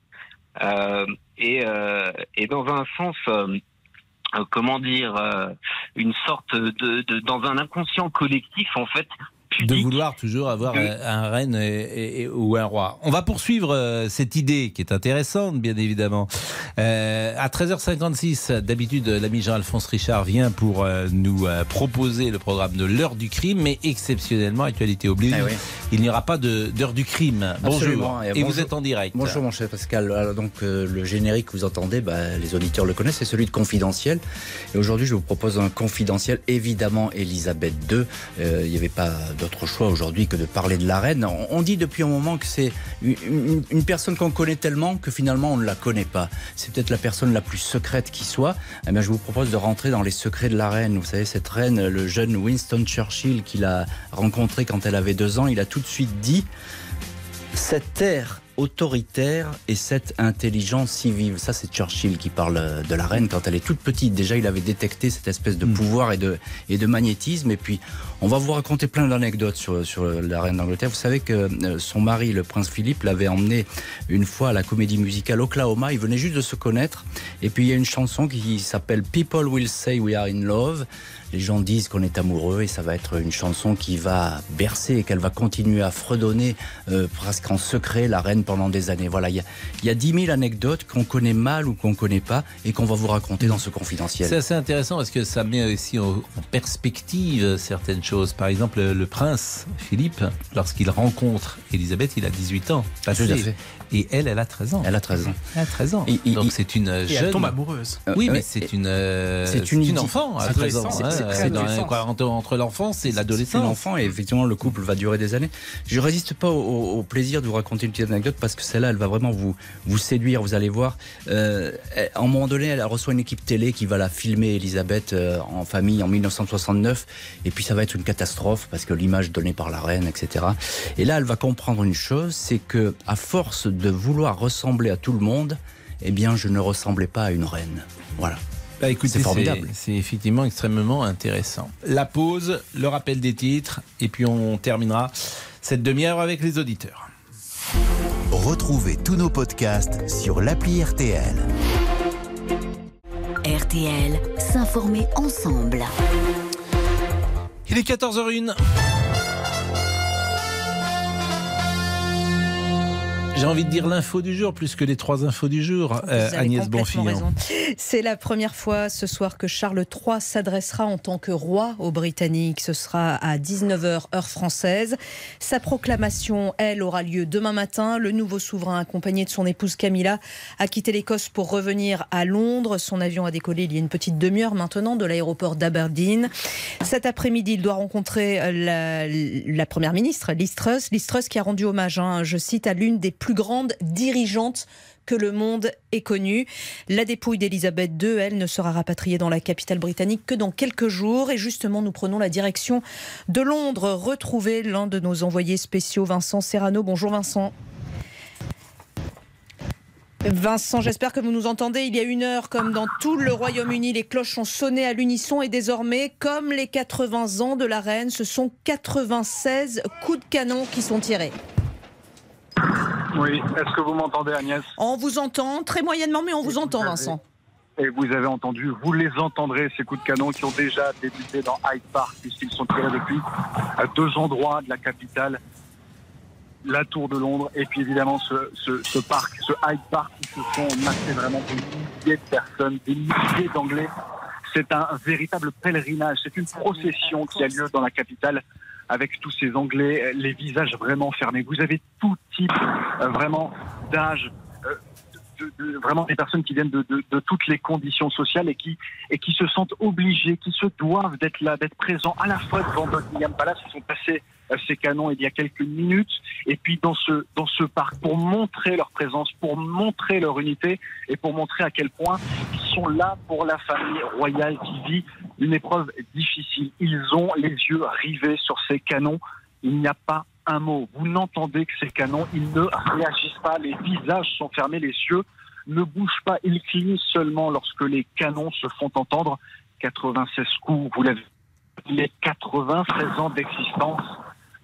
euh, et, euh, et dans un sens comment dire, euh, une sorte de, dans un inconscient collectif en fait. De vouloir toujours avoir un, reine et- et- ou un roi. On va poursuivre euh, cette idée qui est intéressante, bien évidemment. Euh, à 13h56, d'habitude, l'ami Jean-Alphonse Richard vient pour euh, nous euh, proposer le programme de l'heure du crime, mais exceptionnellement, actualité oblige, Eh oui. il n'y aura pas de- d'heure du crime. Bonjour. Absolument. Et, vous êtes en direct. Bonjour mon cher Pascal. Alors, donc euh, le générique que vous entendez, bah, les auditeurs le connaissent, c'est celui de Confidentiel. Et aujourd'hui, je vous propose un confidentiel, évidemment Elisabeth II. Euh, Il n'y avait pas d'autre choix aujourd'hui que de parler de la reine. On, dit depuis un moment que c'est une, personne qu'on connaît tellement que finalement on ne la connaît pas. C'est peut-être la personne la plus secrète qui soit. Eh bien, je vous propose de rentrer dans les secrets de la reine. Vous savez, cette reine, le jeune Winston Churchill qu'il a rencontré quand elle avait deux ans, il a tout de suite dit cette air autoritaire et cette intelligence si vive. Ça, c'est Churchill qui parle de la reine quand elle est toute petite. Déjà, il avait détecté cette espèce de pouvoir et de, et de magnétisme. Et puis, on va vous raconter plein d'anecdotes sur, sur la reine d'Angleterre. Vous savez que euh, son mari, le prince Philippe, l'avait emmené une fois à la comédie musicale Oklahoma. Il venait juste de se connaître. Et puis, il y a une chanson qui s'appelle People Will Say We Are in Love. Les gens disent qu'on est amoureux et ça va être une chanson qui va bercer et qu'elle va continuer à fredonner euh, presque en secret la reine pendant des années. Voilà, il y a, y a 10 000 anecdotes qu'on connaît mal ou qu'on connaît pas et qu'on va vous raconter dans ce confidentiel. C'est assez intéressant parce que ça met aussi en, en perspective certaines choses. Par exemple, le prince Philippe, lorsqu'il rencontre Elisabeth, il a 18 ans. Passé. Et elle, elle a 13 ans. Elle a 13 ans. Elle a 13 ans. Et- et- Donc c'est une Et jeune. elle tombe amoureuse. Oui, Euh, mais ouais, c'est une, euh, c'est c'est une une enfant à c'est 13 ans. adolescent, hein. c'est- c'est C'est dans- quoi, entre, l'enfance et C'est l'adolescence. l'enfant et effectivement le couple va durer des années. Je résiste pas au, au- au plaisir de vous raconter une petite anecdote parce que celle-là, elle va vraiment vous, vous séduire. Vous allez voir. Euh, à un moment donné, elle reçoit une équipe télé qui va la filmer, Elisabeth, euh, en famille en 1969. Et puis ça va être une catastrophe parce que l'image donnée par la reine, etc. Et là, elle va comprendre une chose, c'est que à force de vouloir ressembler à tout le monde, eh bien, je ne ressemblais pas à une reine. Voilà. Bah, écoutez, C'est formidable. c'est- C'est effectivement extrêmement intéressant. La pause, le rappel des titres, et puis on terminera cette demi-heure avec les auditeurs. Retrouvez tous nos podcasts sur l'appli RTL. RTL, s'informer ensemble. Il est 14h01. J'ai envie de dire l'info du jour plus que les trois infos du jour, euh, Agnès Bonfillon. C'est la première fois ce soir que Charles III s'adressera en tant que roi aux Britanniques. Ce sera à 19h heure française. Sa proclamation, elle, aura lieu demain matin. Le nouveau souverain, accompagné de son épouse Camilla, a quitté l'Écosse pour revenir à Londres. Son avion a décollé il y a une petite demi-heure maintenant de l'aéroport d'Aberdeen. Cet après-midi, il doit rencontrer euh, la, la première ministre, Liz Truss. Liz Truss qui a rendu hommage, hein, je cite, à l'une des plus grandes dirigeantes que le monde ait connue. La dépouille d'Elisabeth II, elle, ne sera rapatriée dans la capitale britannique que dans quelques jours. Et justement, nous prenons la direction de Londres. Retrouver l'un de nos envoyés spéciaux, Vincent Serrano. Bonjour Vincent. Vincent, j'espère que vous nous entendez. Il y a une heure, comme dans tout le Royaume-Uni, les cloches ont sonné à l'unisson et désormais, comme les 80 ans de la reine, ce sont 96 coups de canon qui sont tirés. Oui, est-ce que vous m'entendez Agnès? On vous entend très moyennement, mais on vous entend, Vincent. Et vous avez entendu, vous les entendrez, ces coups de canon qui ont déjà débuté dans Hyde Park, puisqu'ils sont tirés depuis à deux endroits de la capitale, la Tour de Londres, et puis évidemment ce, ce, ce parc, ce Hyde Park, où se sont massés vraiment des milliers de personnes, des milliers d'Anglais. C'est un véritable pèlerinage, c'est une procession qui a lieu dans la capitale avec tous ces Anglais, les visages vraiment fermés. Vous avez tout type, euh, vraiment, d'âge, euh, vraiment des personnes qui viennent de, de- toutes les conditions sociales et qui, et qui se sentent obligées, qui se doivent d'être là, d'être présents à la fois devant Buckingham Palace, ils sont passés euh, ces canons il y a quelques minutes, et puis dans ce, dans ce parc, pour montrer leur présence, pour montrer leur unité, et pour montrer à quel point ils sont là pour la famille royale qui vit une épreuve difficile. Ils ont les yeux rivés sur ces canons, il n'y a pas un mot. Vous n'entendez que ces canons, ils ne réagissent pas, les visages sont fermés, les yeux ne bougent pas, ils clignent seulement lorsque les canons se font entendre. 96 coups, vous l'avez les 96 ans d'existence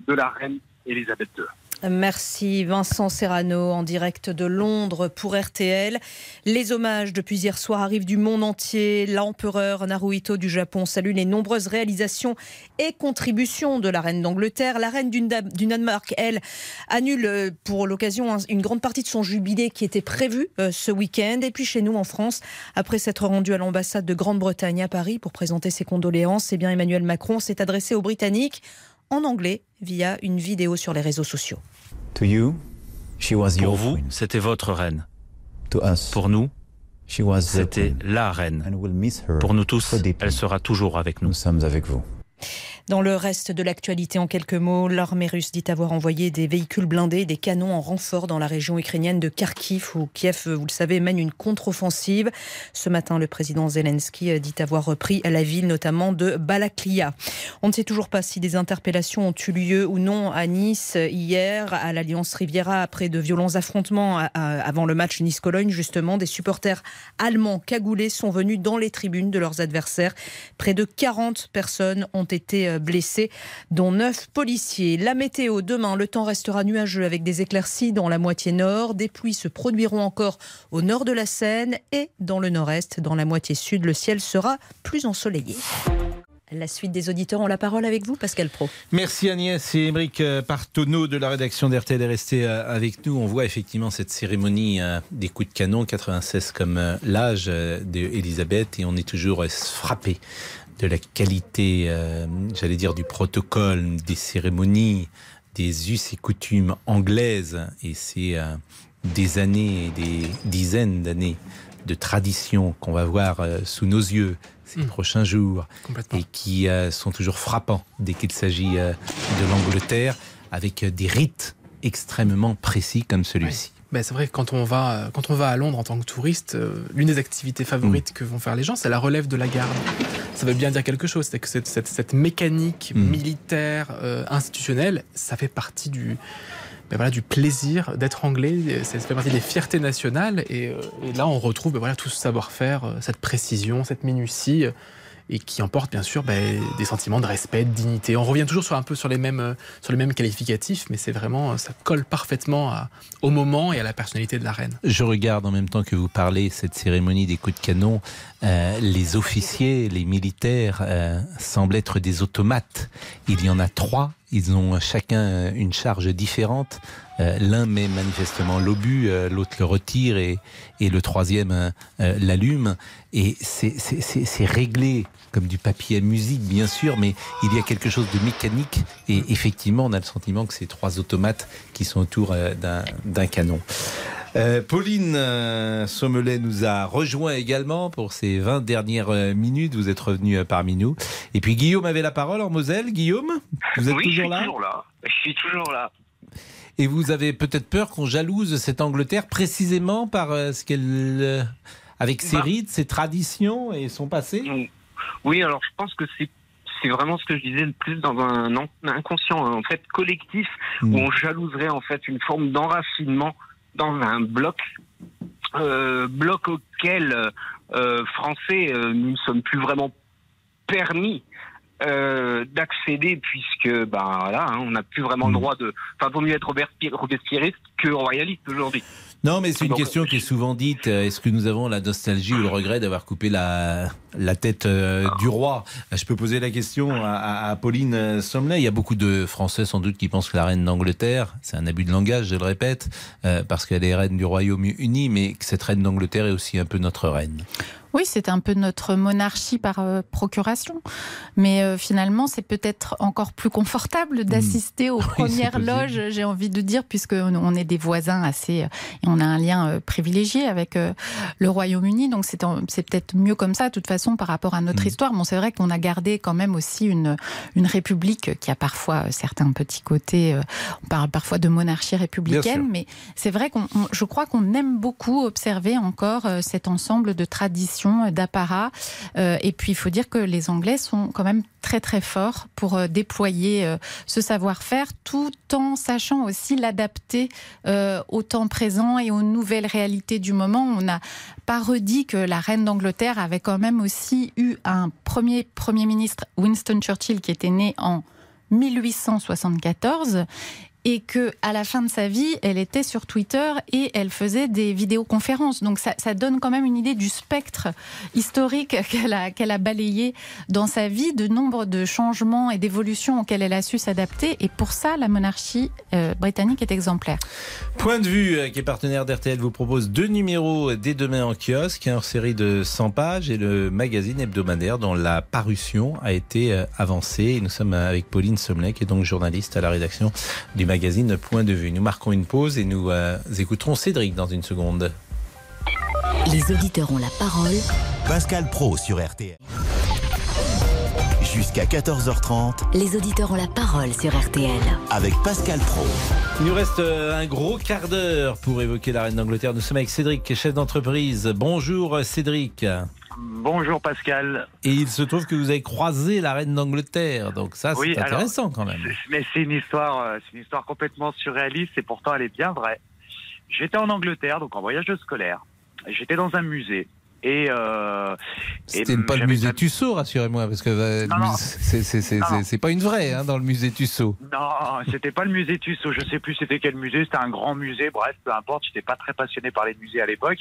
de la reine Elisabeth II. Merci Vincent Serrano en direct de Londres pour RTL. Les hommages depuis hier soir arrivent du monde entier. L'empereur Naruhito du Japon salue les nombreuses réalisations et contributions de la reine d'Angleterre. La reine du Danemark, elle, annule euh, pour l'occasion un- une grande partie de son jubilé qui était prévu euh, ce week-end. Et puis chez nous en France, après s'être rendu à l'ambassade de Grande-Bretagne à Paris pour présenter ses condoléances, eh bien Emmanuel Macron s'est adressé aux Britanniques en anglais via une vidéo sur les réseaux sociaux. Pour vous, c'était votre reine. Pour nous, c'était la reine. Pour nous tous, elle sera toujours avec nous. Nous sommes avec vous. Dans le reste de l'actualité, en quelques mots, l'armée russe dit avoir envoyé des véhicules blindés et des canons en renfort dans la région ukrainienne de Kharkiv, où Kiev, vous le savez, mène une contre-offensive. Ce matin, le président Zelensky dit avoir repris la ville, notamment de Balaklia. On ne sait toujours pas si des interpellations ont eu lieu ou non à Nice hier, à l'Alliance Riviera, après de violents affrontements avant le match Nice-Cologne. Justement, des supporters allemands cagoulés sont venus dans les tribunes de leurs adversaires. Près de 40 personnes ont été euh, blessées, dont 9 policiers. La météo, demain, le temps restera nuageux avec des éclaircies dans la moitié nord. Des pluies se produiront encore au nord de la Seine et dans le nord-est. Dans la moitié sud, le ciel sera plus ensoleillé. La suite des auditeurs ont la parole avec vous, Pascal Pro. Merci Agnès et Émeric Partonneau de la rédaction d'RTL est resté avec nous. On voit effectivement cette cérémonie des coups de canon, 96 comme l'âge d'Elisabeth, et on est toujours frappé de la qualité, j'allais dire, du protocole, des cérémonies, des us et coutumes anglaises. Et c'est des années et des dizaines d'années de traditions qu'on va voir euh, sous nos yeux ces mmh. prochains jours et qui euh, sont toujours frappants dès qu'il s'agit euh, de l'Angleterre avec des rites extrêmement précis comme celui-ci. Ben, c'est vrai que quand on, va, quand on va à Londres en tant que touriste, l'une des activités favorites mmh. que vont faire les gens, c'est la relève de la garde. Ça veut bien dire quelque chose, c'est que cette, cette, mécanique mmh. militaire, institutionnelle, ça fait partie du, ben voilà, du plaisir d'être anglais. Ça fait partie des fiertés nationales. Et, euh, là, on retrouve ben voilà, tout ce savoir-faire, euh, cette précision, cette minutie et qui emporte bien sûr ben, des sentiments de respect, de dignité. On revient toujours sur un peu sur les mêmes, euh, sur les mêmes qualificatifs, mais c'est vraiment, ça colle parfaitement au moment et à la personnalité de la reine. Je regarde en même temps que vous parlez cette cérémonie des coups de canon, les officiers, les militaires semblent être des automates. Il y en a trois ils ont chacun une charge différente. Euh, l'un met manifestement l'obus, euh, l'autre le retire et, le troisième euh, l'allume. Et c'est réglé comme du papier à musique, bien sûr, mais il y a quelque chose de mécanique. Et effectivement, on a le sentiment que c'est trois automates qui sont autour d'un canon. Euh, Pauline euh, Sommelet nous a rejoint également pour ces 20 dernières euh, minutes. Vous êtes revenu parmi nous. Et puis Guillaume avait la parole en Moselle. Guillaume, vous êtes toujours là? toujours là. Je suis toujours là. Et vous avez peut-être peur qu'on jalouse cette Angleterre précisément par ce qu'elle, avec ses bah. rites, ses traditions et son passé? Oui, alors je pense que c'est c'est vraiment ce que je disais le plus dans un inconscient en fait collectif où mm. on jalouserait en fait une forme d'enracinement dans un bloc, euh, bloc auquel euh, français euh, nous ne sommes plus vraiment permis euh, d'accéder puisque ben voilà hein, on n'a plus vraiment le mm. droit de enfin vaut mieux être robespierriste que royaliste aujourd'hui non, mais c'est une question qui est souvent dite. Est-ce que nous avons la nostalgie ou le regret d'avoir coupé la, la tête euh, du roi? Je peux poser la question à, à, Pauline Sommelet. Il y a beaucoup de Français sans doute qui pensent que la reine d'Angleterre, c'est un abus de langage, je le répète, euh, parce qu'elle est reine du Royaume-Uni, mais que cette reine d'Angleterre est aussi un peu notre reine. Oui, c'est un peu notre monarchie par euh, procuration. Mais euh, finalement, c'est peut-être encore plus confortable hmm. d'assister aux <laughs> premières loges, j'ai envie de dire, puisque on est des voisins assez. Euh, et on a un lien privilégié avec le Royaume-Uni. Donc c'est peut-être mieux comme ça, de toute façon, par rapport à notre hmm. histoire. Bon, c'est vrai qu'on a gardé quand même aussi une, une république qui a parfois certains petits côtés. On parle parfois de monarchie républicaine, mais c'est vrai qu'on, je crois qu'on aime beaucoup observer encore cet ensemble de traditions d'apparat. Euh, et puis, il faut dire que les Anglais sont quand même très très forts pour euh, déployer euh, ce savoir-faire, tout en sachant aussi l'adapter au temps présent et aux nouvelles réalités du moment. On n'a pas redit que la reine d'Angleterre avait quand même aussi eu un premier Premier ministre, Winston Churchill, qui était né en 1874 et que à la fin de sa vie, elle était sur Twitter et elle faisait des vidéoconférences. Donc ça, donne quand même une idée du spectre historique <laughs> qu'elle a, balayé dans sa vie, de nombre de changements et d'évolutions auxquelles elle a su s'adapter. Et pour ça, la monarchie euh, britannique est exemplaire. Point de vue, euh, qui est partenaire d'RTL, vous propose deux numéros dès demain en kiosque, en série de 100 pages et le magazine hebdomadaire dont la parution a été euh, avancée. nous sommes avec Pauline Sommelet, qui est donc journaliste à la rédaction du magazine magazine Point de vue. Nous marquons une pause et nous euh, écouterons Cédric dans une seconde. Les auditeurs ont la parole. Pascal Pro sur RTL. Jusqu'à 14h30. Les auditeurs ont la parole sur RTL. Avec Pascal Pro. Il nous reste euh, un gros quart d'heure pour évoquer la reine d'Angleterre. Nous sommes avec Cédric, chef d'entreprise. Bonjour Cédric. Bonjour Pascal. Et il se trouve que vous avez croisé la reine d'Angleterre, donc ça c'est intéressant quand même. Mais c'est une histoire, euh, c'est une histoire complètement surréaliste et pourtant elle est bien vraie. J'étais en Angleterre, donc en voyage scolaire. J'étais dans un musée Et, euh, C'était pas le musée Tussaud, rassurez-moi, parce que euh, c'est pas une vraie hein, dans le musée Tussaud. Non, c'était pas le musée Tussaud. Je sais plus c'était quel musée. C'était un grand musée. Bref, peu importe. J'étais pas très passionné par les musées à l'époque.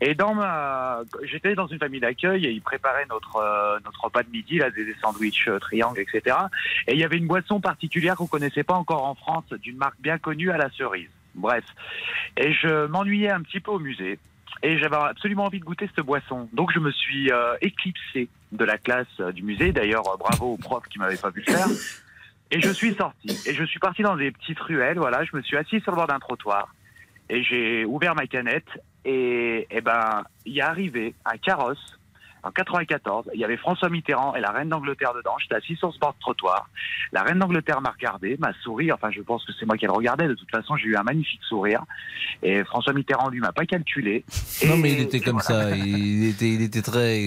Et dans ma, j'étais dans une famille d'accueil et ils préparaient notre euh, notre repas de midi, là, des, sandwichs euh, triangles, etc. Et il y avait une boisson particulière qu'on connaissait pas encore en France, d'une marque bien connue à la cerise. Bref. Et je m'ennuyais un petit peu au musée et j'avais absolument envie de goûter cette boisson. Donc je me suis euh, éclipsé de la classe euh, du musée. D'ailleurs, euh, bravo aux profs qui m'avaient pas vu le faire. Et je suis sorti. Et je suis parti dans des petites ruelles. Voilà, je me suis assis sur le bord d'un trottoir et j'ai ouvert ma canette. Et, et eh ben, il est arrivé un carrosse en 94, il y avait François Mitterrand et la reine d'Angleterre dedans. J'étais assis sur ce bord de trottoir. La reine d'Angleterre m'a regardé, m'a souri. Enfin, je pense que c'est moi qui le regardais. De toute façon, j'ai eu un magnifique sourire. Et François Mitterrand, lui, m'a pas calculé. Non, mais il était comme ça. Il était, il était très,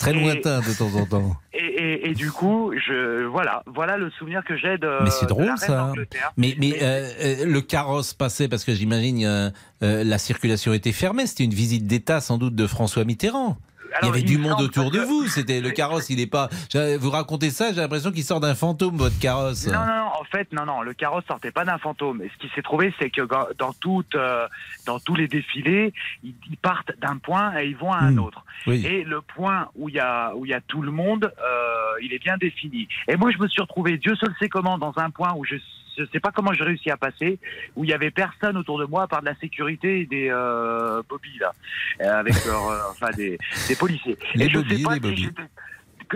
très lointain de temps en temps. <laughs> Et, du coup, je, voilà, voilà le souvenir que j'ai de. Mais c'est drôle ça. Mais, mais euh, euh, le carrosse passait parce que j'imagine euh, la circulation était fermée. C'était une visite d'État sans doute de François Mitterrand il y avait du monde autour de vous. C'était le carrosse, il est pas. Vous racontez ça, j'ai l'impression qu'il sort d'un fantôme, votre carrosse. Non, non, en fait, non, non, le carrosse sortait pas d'un fantôme. Et ce qui s'est trouvé, c'est que dans, toute, euh, dans tous les défilés, ils, partent d'un point et ils vont à un hmm. autre. Et le point où il y a où il y a tout le monde, euh, il est bien défini. Et moi, je me suis retrouvé, Dieu seul sait comment, dans un point où je je sais pas comment j'ai réussi à passer, où il y avait personne autour de moi à part de la sécurité et des euh, bobbies là, euh, avec leur, euh, enfin des, des policiers. Les et je sais pas si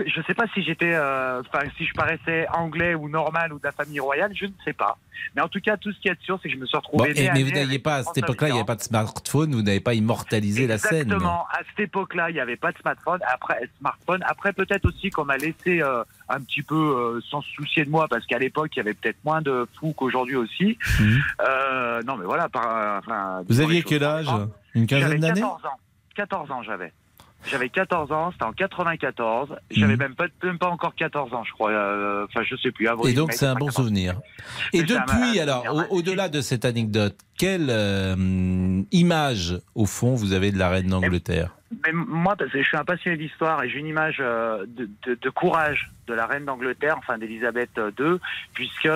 je sais pas si j'étais, euh, enfin, si je paraissais anglais ou normal ou de la famille royale, je ne sais pas. Mais en tout cas, tout ce qui est sûr, c'est que je me suis retrouvé. mais vous n'aviez pas à cette époque-là, il n'y avait pas de smartphone, vous n'avez pas immortalisé la scène. Exactement. À cette époque-là, il n'y avait pas de smartphone. Après, smartphone. Après, peut-être aussi qu'on m'a laissé euh, un petit peu euh, sans se soucier de moi, parce qu'à l'époque, il y avait peut-être moins de fous qu'aujourd'hui aussi. Mhm. non, mais voilà. Par, vous aviez quel âge? Une quinzaine d'années? 14 ans. 14 ans, j'avais. J'avais 14 ans, c'était en 94. J'avais mhm. même, pas, même pas encore 14 ans, je crois. Euh, enfin, je sais plus. Et donc, c'est un bon souvenir. Et depuis, alors, au-delà de cette anecdote, quelle euh, image, au fond, vous avez de la reine d'Angleterre? Mais moi, parce que je suis un passionné d'histoire et j'ai une image euh, de, de, de, courage de la reine d'Angleterre, enfin d'Elisabeth II, puisque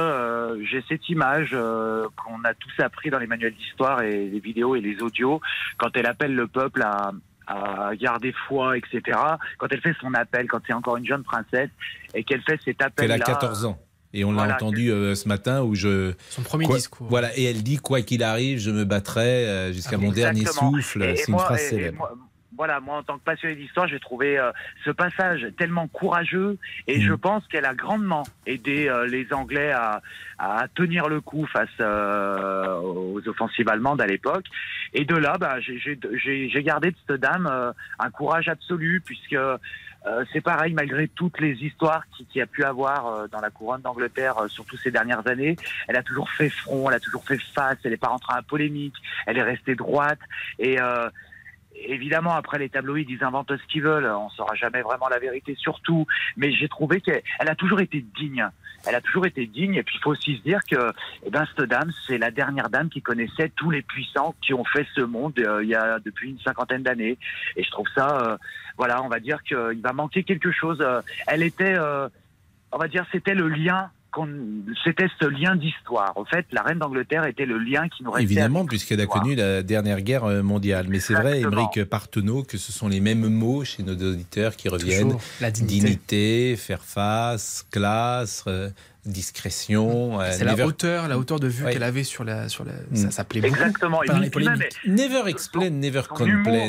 j'ai cette image qu'on a tous appris dans les manuels d'histoire et les vidéos et les audios, quand elle appelle le peuple à, à garder foi, etc. Quand elle fait son appel, quand c'est encore une jeune princesse et qu'elle fait cet appel. Elle a 14 ans. Et on l'a entendu euh, ce matin où je. Son premier discours. Voilà, et elle dit quoi qu'il arrive, je me battrai euh, jusqu'à mon dernier souffle. C'est une phrase célèbre voilà, moi en tant que passionné d'histoire, j'ai trouvé euh, ce passage tellement courageux et je mm. pense qu'elle a grandement aidé euh, les Anglais à, à, tenir le coup face euh, aux offensives allemandes à l'époque. Et de là, bah, j'ai gardé de cette dame un courage absolu puisque c'est pareil, malgré toutes les histoires qu'il qui a pu avoir dans la couronne d'Angleterre, surtout ces dernières années, elle a toujours fait front, elle a toujours fait face, elle n'est pas rentrée en polémique, elle est restée droite et évidemment, après les tabloïds, ils inventent ce qu'ils veulent. On ne saura jamais vraiment la vérité sur tout. Mais j'ai trouvé qu'elle a toujours été digne. Elle a toujours été digne. Et puis, il faut aussi se dire que, eh ben, cette dame, c'est la dernière dame qui connaissait tous les puissants qui ont fait ce monde euh, il y a depuis une cinquantaine d'années. Et je trouve ça, euh, voilà, on va dire qu'il va manquer quelque chose. Euh, elle était, on va dire, c'était le lien c'était ce lien d'histoire. En fait, la reine d'Angleterre était le lien qui nous restait. Évidemment, puisqu'elle a connu la dernière guerre euh, mondiale. Mais c'est vrai, Émeric Partenot, que ce sont les mêmes mots chez nos auditeurs qui reviennent. La dignité. faire face, classe. Euh, discrétion. Euh, c'est la hauteur, la hauteur de vue qu'elle avait sur la, sur la, ça s'appelait Exactement. never explain, never complain.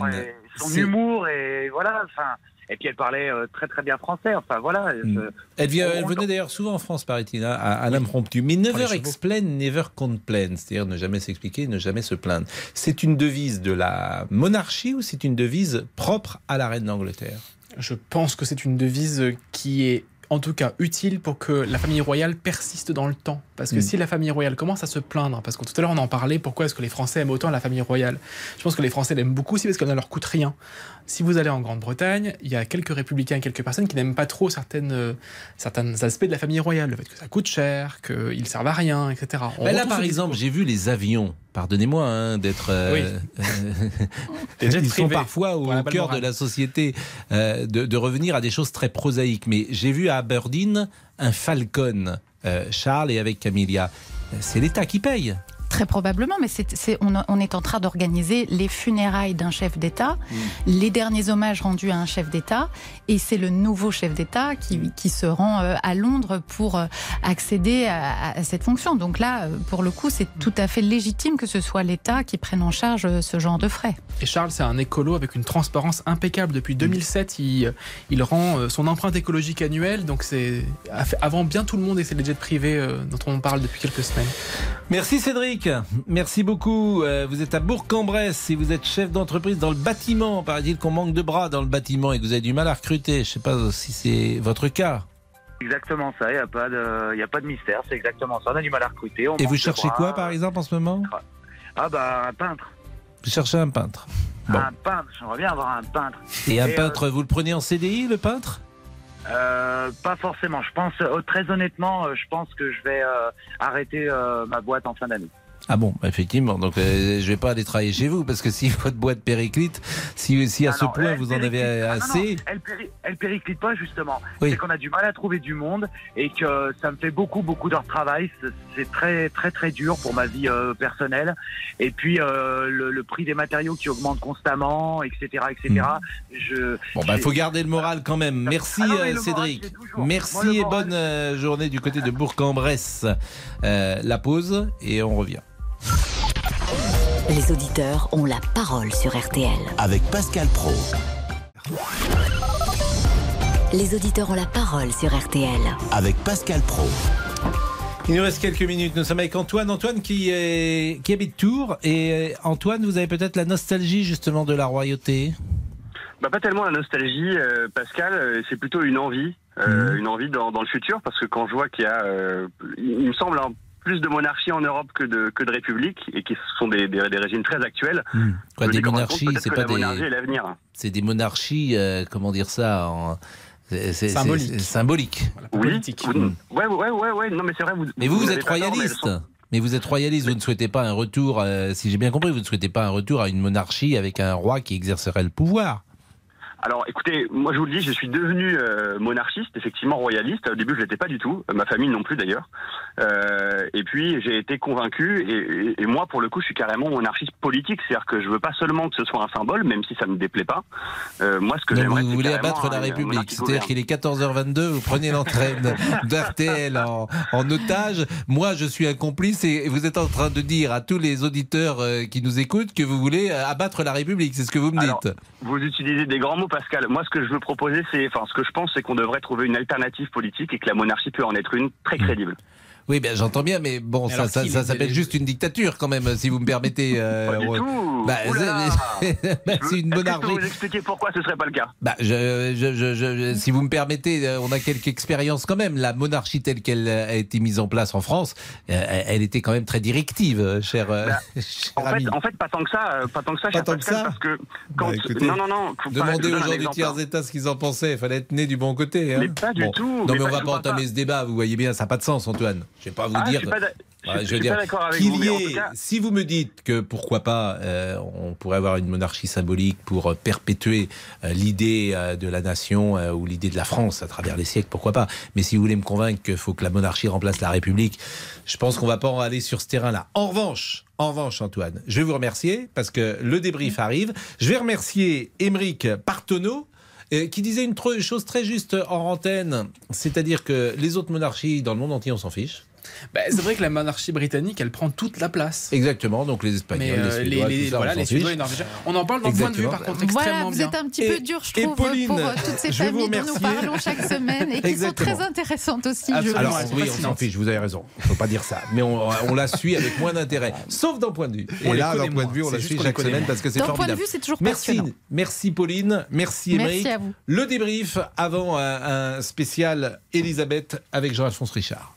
son humour et voilà. Enfin, et puis elle parlait euh, très très bien français. Enfin voilà. Mm. Elle, venait d'ailleurs souvent en France, paraît-il, hein, à, à l'impromptu. Mais never explain, never complain, c'est-à-dire ne jamais s'expliquer, ne jamais se plaindre. C'est une devise de la monarchie ou c'est une devise propre à la reine d'Angleterre? Je pense que c'est une devise qui est en tout cas utile pour que la famille royale persiste dans le temps. Parce que Mm. si la famille royale commence à se plaindre, parce que tout à l'heure on en parlait, pourquoi est-ce que les Français aiment autant la famille royale? Je pense que les Français l'aiment beaucoup aussi parce qu'elle ne leur coûte rien. Si vous allez en Grande-Bretagne, il y a quelques républicains, quelques personnes qui n'aiment pas trop certaines, euh, certains aspects de la famille royale. Le fait que ça coûte cher, qu'ils ne servent à rien, etc. Bah là, par exemple, j'ai vu les avions. Pardonnez-moi hein, d'être. euh, Oui. <laughs> euh, ils sont parfois au cœur de la société euh, de, de revenir à des choses très prosaïques. Mais j'ai vu à Aberdeen un Falcon, Charles et avec Camilla. C'est l'État qui paye. Très probablement, mais c'est, c'est- on, on est en train d'organiser les funérailles d'un chef d'État, les derniers hommages rendus à un chef d'État, et c'est le nouveau chef d'État qui, qui se rend euh, à Londres pour euh, accéder à, à cette fonction. Donc là, euh, pour le coup, c'est tout à fait légitime que ce soit l'État qui prenne en charge ce genre de frais. Et Charles, c'est un écolo avec une transparence impeccable. Depuis 2007, il, il rend son empreinte écologique annuelle. Donc c'est avant bien tout le monde et c'est les jets privés dont on parle depuis quelques semaines. Merci Cédric. Merci beaucoup. Euh, Vous êtes à Bourg-en-Bresse et vous êtes chef d'entreprise dans le bâtiment. Paraît-il qu'on manque de bras dans le bâtiment et que vous avez du mal à recruter. Je ne sais pas si c'est votre cas. Exactement ça, il n'y a, pas de- y a pas de mystère, c'est exactement ça. On a du mal à recruter. on Et vous cherchez quoi par exemple en ce moment? Ah bah un peintre. Vous cherchez un peintre. Bon. Un peintre, j'aimerais bien avoir un peintre. Et un euh, peintre, vous le prenez en CDI, le peintre? Euh, Pas forcément, je pense, euh, très honnêtement, euh, je pense que je vais arrêter ma boîte en fin d'année. Ah bon, bah, effectivement. Donc, euh, je vais pas aller travailler chez vous parce que si <laughs> votre boîte périclite, si, si à Ah ce non, point vous en avez périclite- ah non, non, assez. elle, péri- elle périclite pas justement. Oui. C'est qu'on a du mal à trouver du monde et que ça me fait beaucoup beaucoup d'heures de travail. C'est- très très très dur pour ma vie euh, personnelle. Et puis euh, le, le prix des matériaux qui augmente constamment, etc., etc. Je Hmm. Bon, bah, il faut garder le moral quand même. Merci, Ah mais euh, moral, Cédric. Moi, Merci et bonne euh, journée du côté de Bourg-en-Bresse. Euh, la pause et on revient. Les auditeurs ont la parole sur RTL. Avec Pascal Pro. Les auditeurs ont la parole sur RTL. Avec Pascal Pro. Il nous reste quelques minutes. Nous sommes avec Antoine. Antoine qui, est, qui habite Tours. Et euh, Antoine, vous avez peut-être la nostalgie justement de la royauté. Bah, pas tellement la nostalgie, euh, Pascal, euh, c'est plutôt une envie, euh, une envie dans, dans le futur, parce que quand je vois qu'il y a, euh, il me semble, hein, plus de monarchies en Europe que de, que de républiques, et qui sont des, des, des régimes très actuels. Quoi, je me des monarchies, c'est pas des. monarchie. C'est des monarchies, euh, comment dire ça en... c'est- Symbolique. Symbolique. Oui, oui. Ouais, ouais, ouais, ouais, non, mais c'est vrai. Vous, Mais vous, vous, n'avez êtes tort, royaliste. sont- Mais vous êtes royaliste, vous ne souhaitez pas un retour, euh, si j'ai bien compris, vous ne souhaitez pas un retour à une monarchie avec un roi qui exercerait le pouvoir. Alors, écoutez, moi je vous le dis, je suis devenu euh, monarchiste, effectivement royaliste. Au début, je l'étais pas du tout. Ma famille non plus d'ailleurs. Euh, et puis, j'ai été convaincu. Et, et- et moi, pour le coup, je suis carrément monarchiste politique. C'est-à-dire que je veux pas seulement que ce soit un symbole, même si ça me déplaît pas. Euh, moi, ce que j'aimerais, vous voulez abattre la République. C'est-à-dire qu'il est 14h22, vous prenez l'entraîne <laughs> d'RTL en, en otage. Moi, je suis un complice et vous êtes en train de dire à tous les auditeurs qui nous écoutent que vous voulez abattre la République. C'est ce que vous me Alors, dites. Vous utilisez des grands mots, Pascal. Moi, ce que je veux proposer, c'est, enfin, ce que je pense, c'est qu'on devrait trouver une alternative politique et que la monarchie peut en être une très crédible. Oui, ben j'entends bien, mais bon, Mais ça, s'appelle les- juste une dictature quand même, si vous me permettez. euh, <laughs> Pas du ouais. tout. Bah, c'est <laughs> bah, c'est une Est-ce que je peux vous expliquer pourquoi ce serait pas le cas Bah, je, je, je, je- si vous me permettez, euh, on a quelques expériences quand même. La monarchie telle qu'elle a été mise en place en France, euh, elle elle était quand même très directive, euh, cher, euh, <laughs> cher En ami. fait, en fait, pas tant que ça, euh, pas tant que ça, cher tant que ça parce que quand, Bah, écoutez, non, non, non, pas- vous aux gens du tiers état ce qu'ils en pensaient. Il fallait être né du bon côté. Hein. Mais pas du tout, Non, mais mais, on pas- va pas entamer pas. ce débat. Vous voyez bien, ça n'a pas de sens, Antoine. Je vais pas vous Ah, dire. pas je- je veux qu'il y ait- cas- si vous me dites que pourquoi pas, euh, on pourrait avoir une monarchie symbolique pour euh, perpétuer euh, l'idée euh, de la nation ou l'idée de la France à travers les siècles, pourquoi pas. Mais si vous voulez me convaincre qu'il faut que la monarchie remplace la République, je pense qu'on va pas en aller sur ce terrain-là. En revanche, en revanche, Antoine, je vais vous remercier parce que le débrief arrive. Je vais remercier Émeric Partonneau. euh, qui disait une chose très juste en antenne, c'est-à-dire que les autres monarchies dans le monde entier, on s'en fiche. Bah, c'est vrai que la monarchie britannique, elle prend toute la place. Exactement, donc les Espagnols, Mais les euh, les, Suédois, les- ça, voilà, on les Suédois et Norvégiens. On en parle dans Point de vue, par contre, extrêmement Voilà, vous bien. êtes un petit peu dur, je et trouve, Pauline, pour euh, toutes ces familles dont nous parlons chaque semaine et qui Exactement. sont très intéressantes aussi. je Alors, pense. oui, on s'en fiche, vous avez raison. Il ne faut pas dire ça. Mais on, on la suit avec moins d'intérêt. Sauf dans Point de vue. On Et les là, dans Point de vue, on la suit les chaque semaine parce que c'est Dans Point de formidable. vue, c'est toujours merci, passionnant. merci Pauline, merci Merci Émeric. à vous. Le débrief avant un, un spécial Elisabeth avec Jean-Alphonse Richard.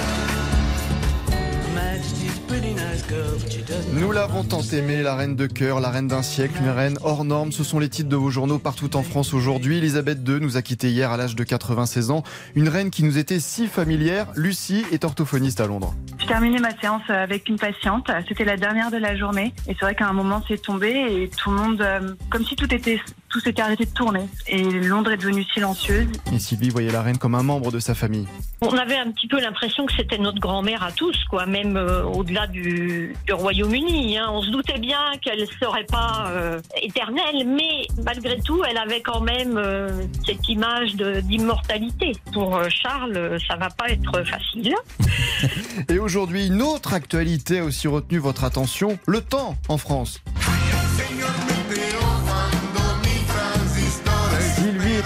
Nous l'avons tant aimée, la reine de cœur, la reine d'un siècle, une reine hors norme. Ce sont les titres de vos journaux partout en France aujourd'hui. Elisabeth II nous a quittés hier à l'âge de 96 ans. Une reine qui nous était si familière. Lucie est orthophoniste à Londres. Je terminais ma séance avec une patiente. C'était la dernière de la journée. Et c'est vrai qu'à un moment, c'est tombé et tout le monde, euh, comme si tout était, tout s'était arrêté de tourner. Et Londres est devenue silencieuse. Et Sylvie voyait la reine comme un membre de sa famille. On avait un petit peu l'impression que c'était notre grand-mère à tous, quoi, même euh, au-delà du, du Royaume-Uni. hein. On se doutait bien qu'elle serait pas euh, éternelle, mais malgré tout, elle avait quand même euh, cette image d'immortalité. Pour euh, Charles, ça va pas être facile. <laughs> Et aujourd'hui, une autre actualité a aussi retenu votre attention. Le temps en France.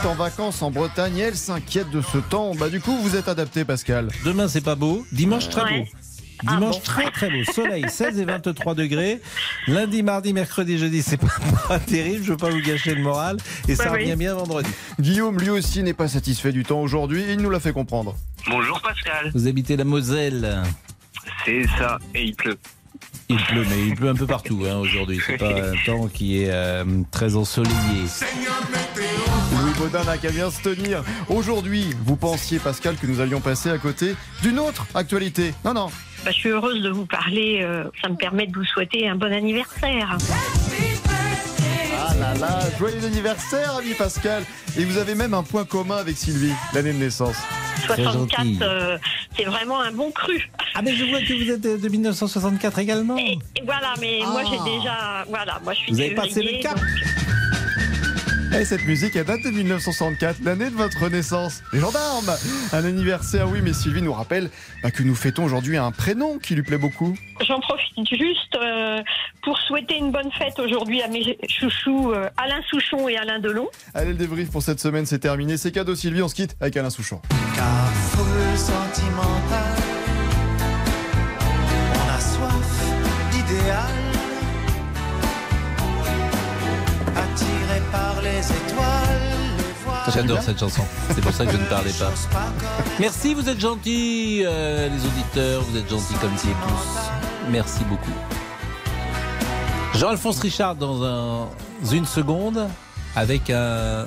En vacances en Bretagne et elle s'inquiète de ce temps. Bah du coup, vous êtes adapté, Pascal. Demain, c'est pas beau. Dimanche, très Ouais. beau. Dimanche, très très beau. Soleil, <laughs> 16 et 23 degrés. Lundi, mardi, mercredi, jeudi, c'est pas, <laughs> pas terrible. Je veux pas vous gâcher le moral. Et ça oui. revient bien vendredi. Guillaume, lui aussi, n'est pas satisfait du temps aujourd'hui. Il nous l'a fait comprendre. Bonjour Pascal. Vous habitez la Moselle. C'est ça, et il pleut. Il pleut, mais il pleut un peu partout hein, aujourd'hui. C'est pas <laughs> un temps qui est euh, très ensoleillé. Louis Baudin n'a qu'à bien se tenir. Aujourd'hui, vous pensiez, Pascal, que nous allions passer à côté d'une autre actualité. Non, non. Bah, je suis heureuse de vous parler. euh, ça me permet de vous souhaiter un bon anniversaire. Ah là là, joyeux anniversaire, ami Pascal. Et vous avez même un point commun avec Sylvie, l'année de naissance. 64, euh, c'est vraiment un bon cru. Ah mais je vois que vous êtes de 1964 également. Et voilà, mais moi j'ai Ah. déjà, voilà, moi je suis Vous avez passé le cap. donc- Et cette musique, elle date de 1964, l'année de votre naissance. Les gendarmes Un anniversaire, oui, mais Sylvie nous rappelle bah, que nous fêtons aujourd'hui un prénom qui lui plaît beaucoup. J'en profite juste euh, pour souhaiter une bonne fête aujourd'hui à mes chouchous euh, Alain Souchon et Alain Delon. Allez, le débrief pour cette semaine, c'est terminé. C'est cadeau, Sylvie, on se quitte avec Alain Souchon. foule sentimentale. J'adore cette chanson. C'est pour ça que je ne parlais pas. Merci, vous êtes gentils, euh, les auditeurs. Vous êtes gentils comme qui tous. Merci beaucoup. Jean-Alphonse Richard dans un- une seconde avec un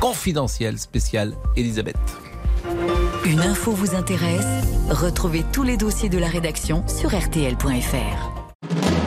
confidentiel spécial Elisabeth. Une info vous intéresse? Retrouvez tous les dossiers de la rédaction sur rtl.fr.